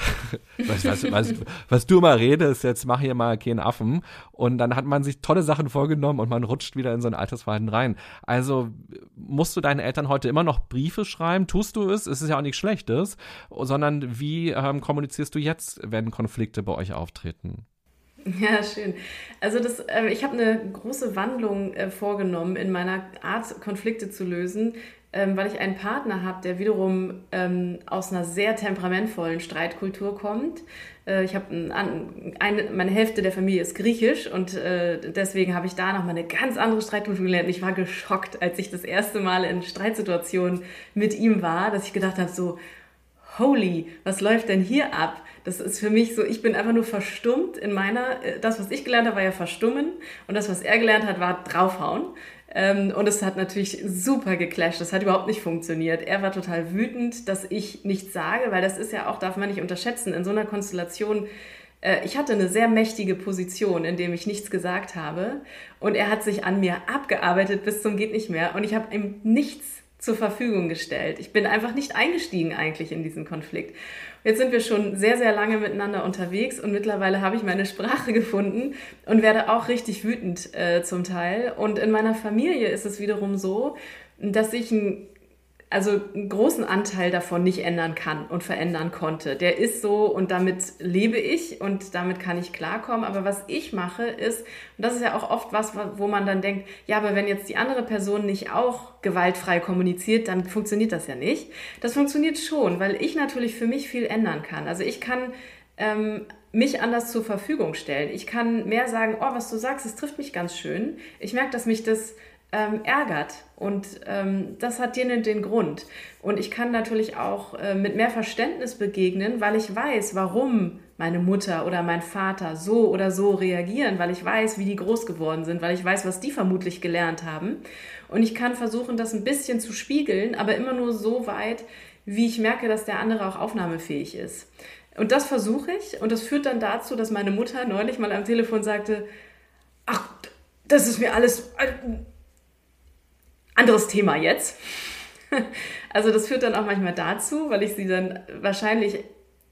was, was, was, was, du immer redest, jetzt mach hier mal keinen Affen. Und dann hat man sich tolle Sachen vorgenommen und man rutscht wieder in so ein altes Verhalten rein. Also musst du deinen Eltern heute immer noch Briefe schreiben? Tust du es? Es ist ja auch nichts Schlechtes. Sondern wie ähm, kommunizierst du jetzt, wenn Konflikte bei euch auftreten? (laughs) Ja, schön. Also das, äh, ich habe eine große Wandlung äh, vorgenommen in meiner Art, Konflikte zu lösen, ähm, weil ich einen Partner habe, der wiederum ähm, aus einer sehr temperamentvollen Streitkultur kommt. Äh, ich habe ein, eine, meine Hälfte der Familie ist griechisch und äh, deswegen habe ich da nochmal eine ganz andere Streitkultur gelernt. Ich war geschockt, als ich das erste Mal in Streitsituationen mit ihm war, dass ich gedacht habe, so, holy, was läuft denn hier ab? Das ist für mich so, ich bin einfach nur verstummt in meiner, äh, das, was ich gelernt habe, war ja verstummen und das, was er gelernt hat, war draufhauen. Ähm, und es hat natürlich super geclasht. Das hat überhaupt nicht funktioniert. Er war total wütend, dass ich nichts sage, weil das ist ja auch, darf man nicht unterschätzen, in so einer Konstellation. Äh, ich hatte eine sehr mächtige Position, in dem ich nichts gesagt habe. Und er hat sich an mir abgearbeitet bis zum geht nicht mehr. Und ich habe ihm nichts zur Verfügung gestellt. Ich bin einfach nicht eingestiegen eigentlich in diesen Konflikt. Jetzt sind wir schon sehr, sehr lange miteinander unterwegs und mittlerweile habe ich meine Sprache (laughs) gefunden und werde auch richtig wütend äh, zum Teil. Und in meiner Familie ist es wiederum so, dass ich ein also einen großen Anteil davon nicht ändern kann und verändern konnte. Der ist so und damit lebe ich und damit kann ich klarkommen. Aber was ich mache ist, und das ist ja auch oft was, wo man dann denkt, ja, aber wenn jetzt die andere Person nicht auch gewaltfrei kommuniziert, dann funktioniert das ja nicht. Das funktioniert schon, weil ich natürlich für mich viel ändern kann. Also ich kann ähm, mich anders zur Verfügung stellen. Ich kann mehr sagen, oh, was du sagst, das trifft mich ganz schön. Ich merke, dass mich das ähm, ärgert. Und ähm, das hat dir den Grund. Und ich kann natürlich auch äh, mit mehr Verständnis begegnen, weil ich weiß, warum meine Mutter oder mein Vater so oder so reagieren, weil ich weiß, wie die groß geworden sind, weil ich weiß, was die vermutlich gelernt haben. Und ich kann versuchen, das ein bisschen zu spiegeln, aber immer nur so weit, wie ich merke, dass der andere auch aufnahmefähig ist. Und das versuche ich und das führt dann dazu, dass meine Mutter neulich mal am Telefon sagte, ach, das ist mir alles äh, anderes Thema jetzt. Also das führt dann auch manchmal dazu, weil ich sie dann wahrscheinlich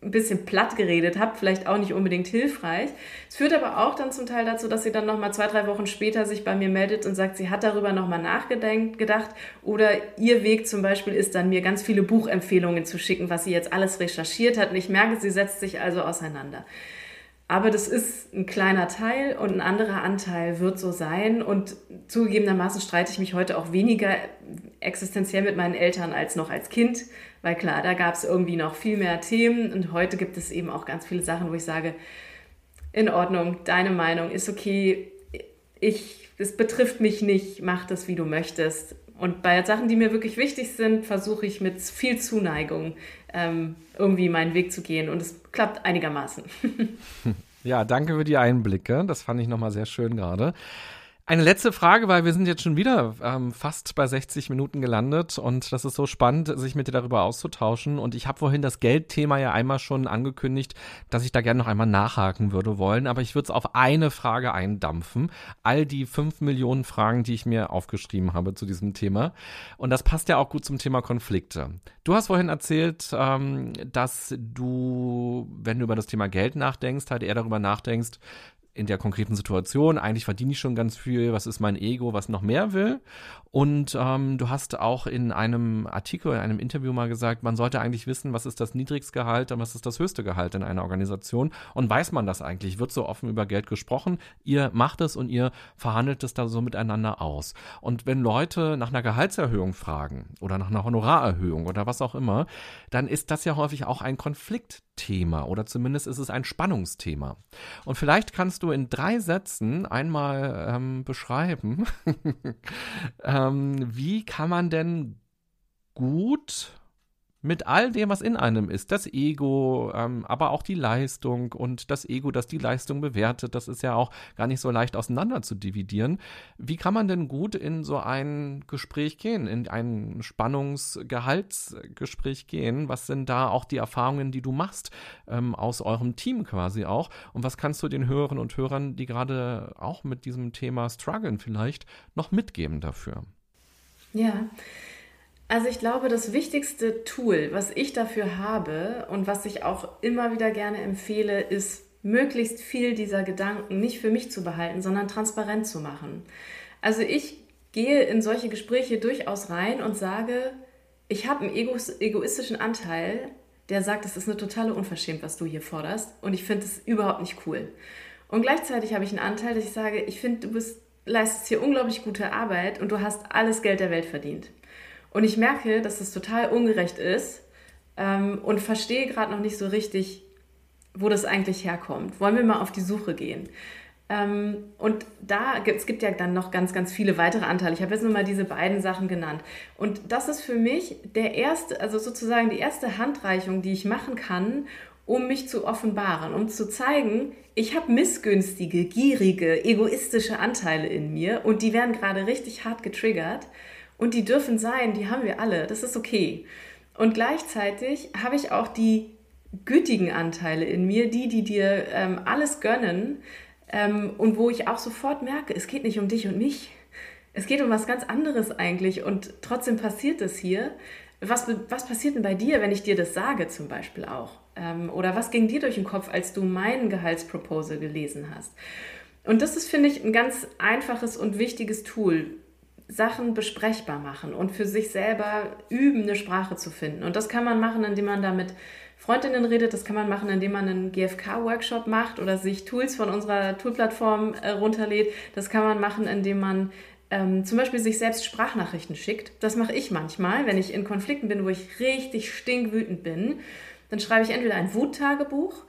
ein bisschen platt geredet habe, vielleicht auch nicht unbedingt hilfreich. Es führt aber auch dann zum Teil dazu, dass sie dann nochmal zwei, drei Wochen später sich bei mir meldet und sagt, sie hat darüber nochmal nachgedacht oder ihr Weg zum Beispiel ist dann, mir ganz viele Buchempfehlungen zu schicken, was sie jetzt alles recherchiert hat und ich merke, sie setzt sich also auseinander. Aber das ist ein kleiner Teil und ein anderer Anteil wird so sein. Und zugegebenermaßen streite ich mich heute auch weniger existenziell mit meinen Eltern als noch als Kind, weil klar, da gab es irgendwie noch viel mehr Themen und heute gibt es eben auch ganz viele Sachen, wo ich sage, in Ordnung, deine Meinung ist okay, ich, es betrifft mich nicht, mach das, wie du möchtest. Und bei Sachen, die mir wirklich wichtig sind, versuche ich mit viel Zuneigung ähm, irgendwie meinen Weg zu gehen. Und es klappt einigermaßen. (laughs) Ja, danke für die Einblicke. Das fand ich nochmal sehr schön gerade. Eine letzte Frage, weil wir sind jetzt schon wieder ähm, fast bei 60 Minuten gelandet und das ist so spannend, sich mit dir darüber auszutauschen. Und ich habe vorhin das Geldthema ja einmal schon angekündigt, dass ich da gerne noch einmal nachhaken würde wollen, aber ich würde es auf eine Frage eindampfen. All die fünf Millionen Fragen, die ich mir aufgeschrieben habe zu diesem Thema. Und das passt ja auch gut zum Thema Konflikte. Du hast vorhin erzählt, ähm, dass du, wenn du über das Thema Geld nachdenkst, halt eher darüber nachdenkst, in der konkreten Situation, eigentlich verdiene ich schon ganz viel, was ist mein Ego, was noch mehr will. Und ähm, du hast auch in einem Artikel, in einem Interview mal gesagt, man sollte eigentlich wissen, was ist das Niedrigstgehalt und was ist das höchste Gehalt in einer Organisation. Und weiß man das eigentlich? Wird so offen über Geld gesprochen? Ihr macht es und ihr verhandelt es da so miteinander aus. Und wenn Leute nach einer Gehaltserhöhung fragen oder nach einer Honorarerhöhung oder was auch immer, dann ist das ja häufig auch ein Konfliktthema oder zumindest ist es ein Spannungsthema. Und vielleicht kannst du in drei Sätzen einmal ähm, beschreiben, (laughs) ähm, wie kann man denn gut mit all dem, was in einem ist, das Ego, ähm, aber auch die Leistung und das Ego, das die Leistung bewertet, das ist ja auch gar nicht so leicht auseinander zu dividieren. Wie kann man denn gut in so ein Gespräch gehen, in ein Spannungsgehaltsgespräch gehen? Was sind da auch die Erfahrungen, die du machst ähm, aus eurem Team quasi auch? Und was kannst du den Hörerinnen und Hörern, die gerade auch mit diesem Thema strugglen vielleicht, noch mitgeben dafür? Ja, also ich glaube, das wichtigste Tool, was ich dafür habe und was ich auch immer wieder gerne empfehle, ist möglichst viel dieser Gedanken nicht für mich zu behalten, sondern transparent zu machen. Also ich gehe in solche Gespräche durchaus rein und sage, ich habe einen egoistischen Anteil, der sagt, es ist eine totale Unverschämt, was du hier forderst und ich finde es überhaupt nicht cool. Und gleichzeitig habe ich einen Anteil, dass ich sage, ich finde, du bist, leistest hier unglaublich gute Arbeit und du hast alles Geld der Welt verdient. Und ich merke, dass das total ungerecht ist ähm, und verstehe gerade noch nicht so richtig, wo das eigentlich herkommt. Wollen wir mal auf die Suche gehen? Ähm, und da gibt es ja dann noch ganz, ganz viele weitere Anteile. Ich habe jetzt nur mal diese beiden Sachen genannt. Und das ist für mich der erste, also sozusagen die erste Handreichung, die ich machen kann, um mich zu offenbaren, um zu zeigen, ich habe missgünstige, gierige, egoistische Anteile in mir und die werden gerade richtig hart getriggert. Und die dürfen sein, die haben wir alle, das ist okay. Und gleichzeitig habe ich auch die gütigen Anteile in mir, die, die dir ähm, alles gönnen ähm, und wo ich auch sofort merke, es geht nicht um dich und mich. Es geht um was ganz anderes eigentlich und trotzdem passiert es hier. Was, was passiert denn bei dir, wenn ich dir das sage zum Beispiel auch? Ähm, oder was ging dir durch den Kopf, als du meinen Gehaltsproposal gelesen hast? Und das ist, finde ich, ein ganz einfaches und wichtiges Tool, Sachen besprechbar machen und für sich selber üben, eine Sprache zu finden. Und das kann man machen, indem man da mit Freundinnen redet, das kann man machen, indem man einen GFK-Workshop macht oder sich Tools von unserer Toolplattform äh, runterlädt. Das kann man machen, indem man ähm, zum Beispiel sich selbst Sprachnachrichten schickt. Das mache ich manchmal, wenn ich in Konflikten bin, wo ich richtig stinkwütend bin. Dann schreibe ich entweder ein Wuttagebuch,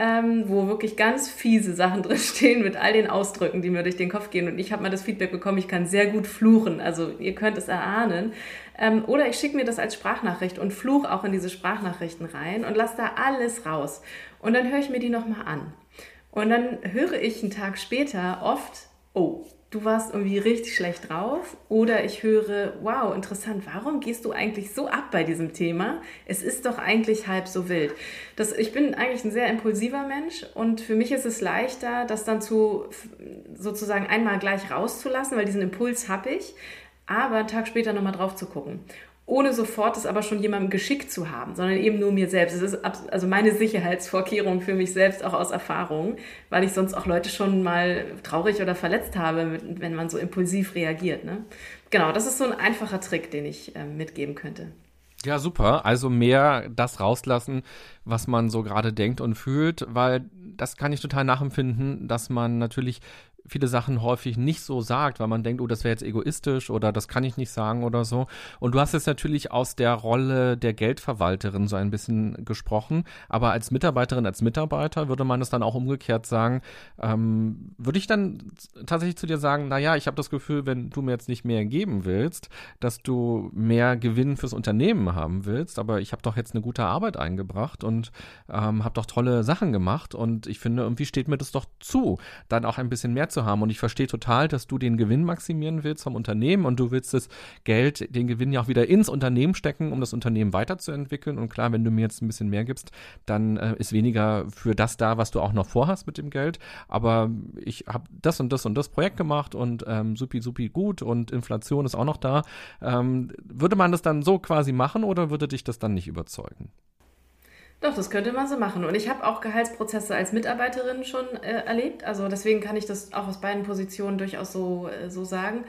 ähm, wo wirklich ganz fiese Sachen (laughs) drin stehen mit all den Ausdrücken, die mir durch den Kopf gehen. Und ich habe mal das Feedback bekommen, ich kann sehr gut fluchen. Also ihr könnt es erahnen. Ähm, oder ich schicke mir das als Sprachnachricht und fluch auch in diese Sprachnachrichten rein und lasse da alles raus. Und dann höre ich mir die nochmal an. Und dann höre ich einen Tag später oft, oh, du warst irgendwie richtig schlecht drauf oder ich höre, wow, interessant, warum gehst du eigentlich so ab bei diesem Thema? Es ist doch eigentlich halb so wild. Das, ich bin eigentlich ein sehr impulsiver Mensch und für mich ist es leichter, das dann zu sozusagen einmal gleich rauszulassen, weil diesen Impuls habe ich, aber einen Tag später nochmal drauf zu gucken ohne sofort es aber schon jemandem geschickt zu haben, sondern eben nur mir selbst. Es ist also meine Sicherheitsvorkehrung für mich selbst auch aus Erfahrung, weil ich sonst auch Leute schon mal traurig oder verletzt habe, wenn man so impulsiv reagiert. Ne? Genau, das ist so ein einfacher Trick, den ich äh, mitgeben könnte. Ja, super. Also mehr das rauslassen, was man so gerade denkt und fühlt, weil das kann ich total nachempfinden, dass man natürlich viele Sachen häufig nicht so sagt, weil man denkt, oh, das wäre jetzt egoistisch oder das kann ich nicht sagen oder so. Und du hast jetzt natürlich aus der Rolle der Geldverwalterin so ein bisschen gesprochen, aber als Mitarbeiterin, als Mitarbeiter würde man es dann auch umgekehrt sagen. Ähm, würde ich dann tatsächlich zu dir sagen, naja, ich habe das Gefühl, wenn du mir jetzt nicht mehr geben willst, dass du mehr Gewinn fürs Unternehmen haben willst, aber ich habe doch jetzt eine gute Arbeit eingebracht und ähm, habe doch tolle Sachen gemacht und ich finde, irgendwie steht mir das doch zu, dann auch ein bisschen mehr zu haben. Und ich verstehe total, dass du den Gewinn maximieren willst vom Unternehmen und du willst das Geld, den Gewinn ja auch wieder ins Unternehmen stecken, um das Unternehmen weiterzuentwickeln. Und klar, wenn du mir jetzt ein bisschen mehr gibst, dann äh, ist weniger für das da, was du auch noch vorhast mit dem Geld. Aber ich habe das und das und das Projekt gemacht und ähm, supi, supi gut und Inflation ist auch noch da. Ähm, würde man das dann so quasi machen oder würde dich das dann nicht überzeugen? Doch, das könnte man so machen. Und ich habe auch Gehaltsprozesse als Mitarbeiterin schon äh, erlebt. Also deswegen kann ich das auch aus beiden Positionen durchaus so, äh, so sagen.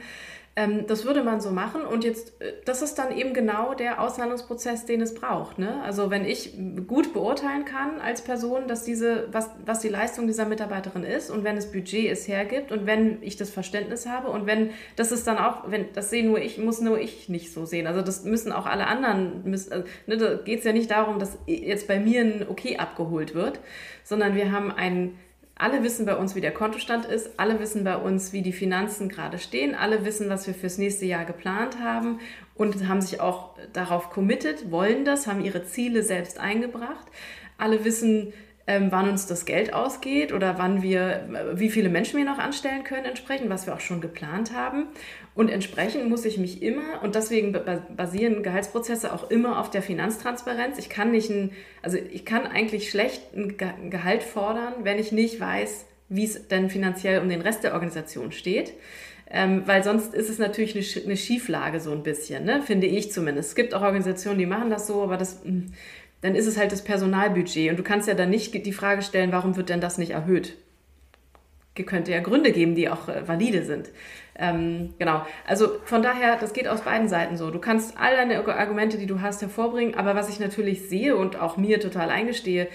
Ähm, das würde man so machen und jetzt, äh, das ist dann eben genau der Aushandlungsprozess, den es braucht. Ne? Also wenn ich gut beurteilen kann als Person, dass diese, was, was die Leistung dieser Mitarbeiterin ist und wenn das Budget es hergibt und wenn ich das Verständnis habe und wenn, das ist dann auch, wenn, das sehe nur ich, muss nur ich nicht so sehen. Also das müssen auch alle anderen, müssen, also, ne, da geht es ja nicht darum, dass jetzt bei mir ein Okay abgeholt wird, sondern wir haben ein alle wissen bei uns, wie der Kontostand ist. Alle wissen bei uns, wie die Finanzen gerade stehen. Alle wissen, was wir fürs nächste Jahr geplant haben und haben sich auch darauf committed, wollen das, haben ihre Ziele selbst eingebracht. Alle wissen, ähm, wann uns das Geld ausgeht oder wann wir, äh, wie viele Menschen wir noch anstellen können entsprechend, was wir auch schon geplant haben. Und entsprechend muss ich mich immer, und deswegen basieren Gehaltsprozesse auch immer auf der Finanztransparenz. Ich kann nicht ein, also ich kann eigentlich schlecht ein Gehalt fordern, wenn ich nicht weiß, wie es denn finanziell um den Rest der Organisation steht. Ähm, weil sonst ist es natürlich eine, eine Schieflage so ein bisschen, ne? finde ich zumindest. Es gibt auch Organisationen, die machen das so, aber das hm, dann ist es halt das Personalbudget. Und du kannst ja dann nicht die Frage stellen, warum wird denn das nicht erhöht? Könnte ja Gründe geben, die auch äh, valide sind. Ähm, genau. Also von daher, das geht aus beiden Seiten so. Du kannst all deine Argumente, die du hast, hervorbringen. Aber was ich natürlich sehe und auch mir total eingestehe,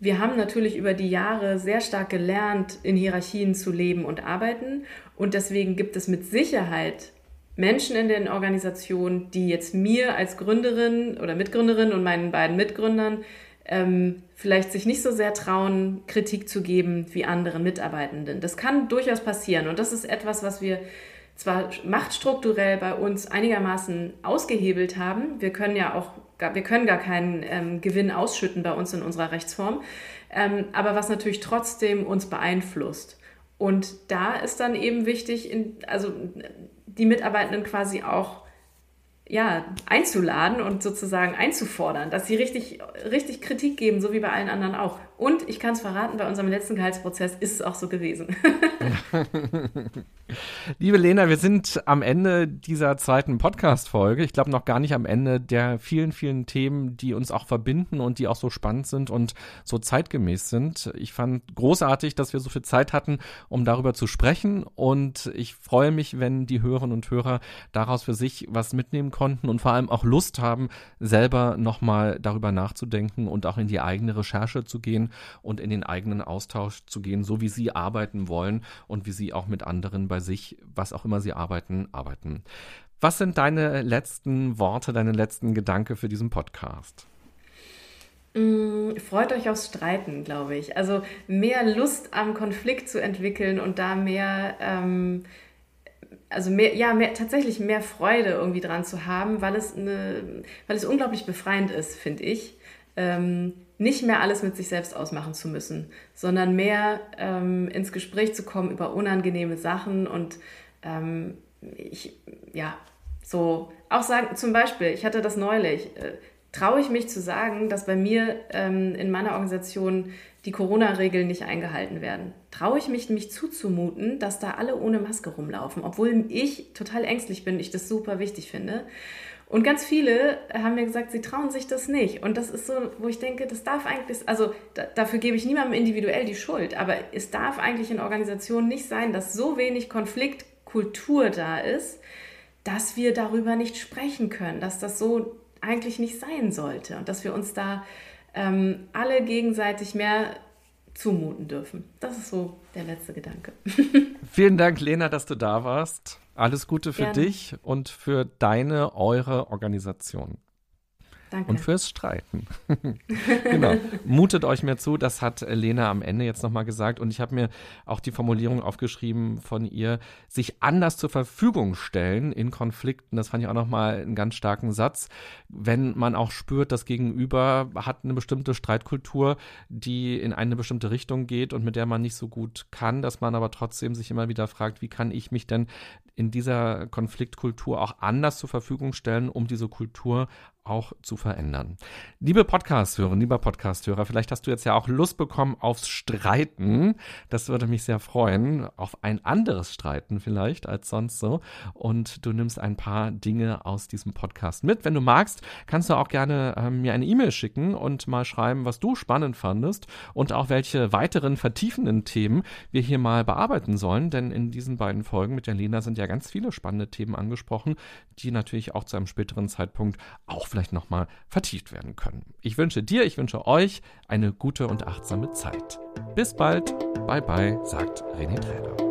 wir haben natürlich über die Jahre sehr stark gelernt, in Hierarchien zu leben und arbeiten. Und deswegen gibt es mit Sicherheit Menschen in den Organisationen, die jetzt mir als Gründerin oder Mitgründerin und meinen beiden Mitgründern ähm, vielleicht sich nicht so sehr trauen, Kritik zu geben wie anderen Mitarbeitenden. Das kann durchaus passieren und das ist etwas, was wir zwar machtstrukturell bei uns einigermaßen ausgehebelt haben. Wir können ja auch, wir können gar keinen ähm, Gewinn ausschütten bei uns in unserer Rechtsform, ähm, aber was natürlich trotzdem uns beeinflusst. Und da ist dann eben wichtig, in, also die Mitarbeitenden quasi auch ja, einzuladen und sozusagen einzufordern, dass sie richtig, richtig Kritik geben, so wie bei allen anderen auch. Und ich kann es verraten, bei unserem letzten Gehaltsprozess ist es auch so gewesen. (laughs) (laughs) Liebe Lena, wir sind am Ende dieser zweiten Podcast-Folge. Ich glaube noch gar nicht am Ende der vielen, vielen Themen, die uns auch verbinden und die auch so spannend sind und so zeitgemäß sind. Ich fand großartig, dass wir so viel Zeit hatten, um darüber zu sprechen. Und ich freue mich, wenn die Hörerinnen und Hörer daraus für sich was mitnehmen konnten und vor allem auch Lust haben, selber nochmal darüber nachzudenken und auch in die eigene Recherche zu gehen und in den eigenen Austausch zu gehen, so wie sie arbeiten wollen und wie sie auch mit anderen bei sich, was auch immer sie arbeiten, arbeiten. Was sind deine letzten Worte, deine letzten Gedanken für diesen Podcast? Mm, freut euch aufs Streiten, glaube ich. Also mehr Lust am Konflikt zu entwickeln und da mehr, ähm, also mehr, ja, mehr, tatsächlich mehr Freude irgendwie dran zu haben, weil es, eine, weil es unglaublich befreiend ist, finde ich. Ähm, nicht mehr alles mit sich selbst ausmachen zu müssen, sondern mehr ähm, ins Gespräch zu kommen über unangenehme Sachen und ähm, ich, ja, so auch sagen, zum Beispiel, ich hatte das neulich, äh, traue ich mich zu sagen, dass bei mir ähm, in meiner Organisation die Corona-Regeln nicht eingehalten werden? Traue ich mich, mich zuzumuten, dass da alle ohne Maske rumlaufen, obwohl ich total ängstlich bin, ich das super wichtig finde? Und ganz viele haben mir gesagt, sie trauen sich das nicht. Und das ist so, wo ich denke, das darf eigentlich, also da, dafür gebe ich niemandem individuell die Schuld, aber es darf eigentlich in Organisationen nicht sein, dass so wenig Konfliktkultur da ist, dass wir darüber nicht sprechen können, dass das so eigentlich nicht sein sollte und dass wir uns da ähm, alle gegenseitig mehr zumuten dürfen. Das ist so der letzte Gedanke. (laughs) Vielen Dank, Lena, dass du da warst. Alles Gute für Gerne. dich und für deine, eure Organisation. Danke. Und fürs Streiten. (laughs) genau. Mutet euch mehr zu, das hat Lena am Ende jetzt nochmal gesagt. Und ich habe mir auch die Formulierung aufgeschrieben von ihr, sich anders zur Verfügung stellen in Konflikten. Das fand ich auch nochmal einen ganz starken Satz. Wenn man auch spürt, das Gegenüber hat eine bestimmte Streitkultur, die in eine bestimmte Richtung geht und mit der man nicht so gut kann, dass man aber trotzdem sich immer wieder fragt, wie kann ich mich denn in dieser Konfliktkultur auch anders zur Verfügung stellen, um diese Kultur auch zu verändern. Liebe Podcast-Hörer, lieber Podcast-Hörer, vielleicht hast du jetzt ja auch Lust bekommen aufs Streiten. Das würde mich sehr freuen. Auf ein anderes Streiten vielleicht als sonst so. Und du nimmst ein paar Dinge aus diesem Podcast mit. Wenn du magst, kannst du auch gerne äh, mir eine E-Mail schicken und mal schreiben, was du spannend fandest und auch welche weiteren vertiefenden Themen wir hier mal bearbeiten sollen. Denn in diesen beiden Folgen mit der Lena sind ja ganz viele spannende Themen angesprochen, die natürlich auch zu einem späteren Zeitpunkt auch vielleicht nochmal vertieft werden können. Ich wünsche dir, ich wünsche euch eine gute und achtsame Zeit. Bis bald. Bye bye, sagt René Träder.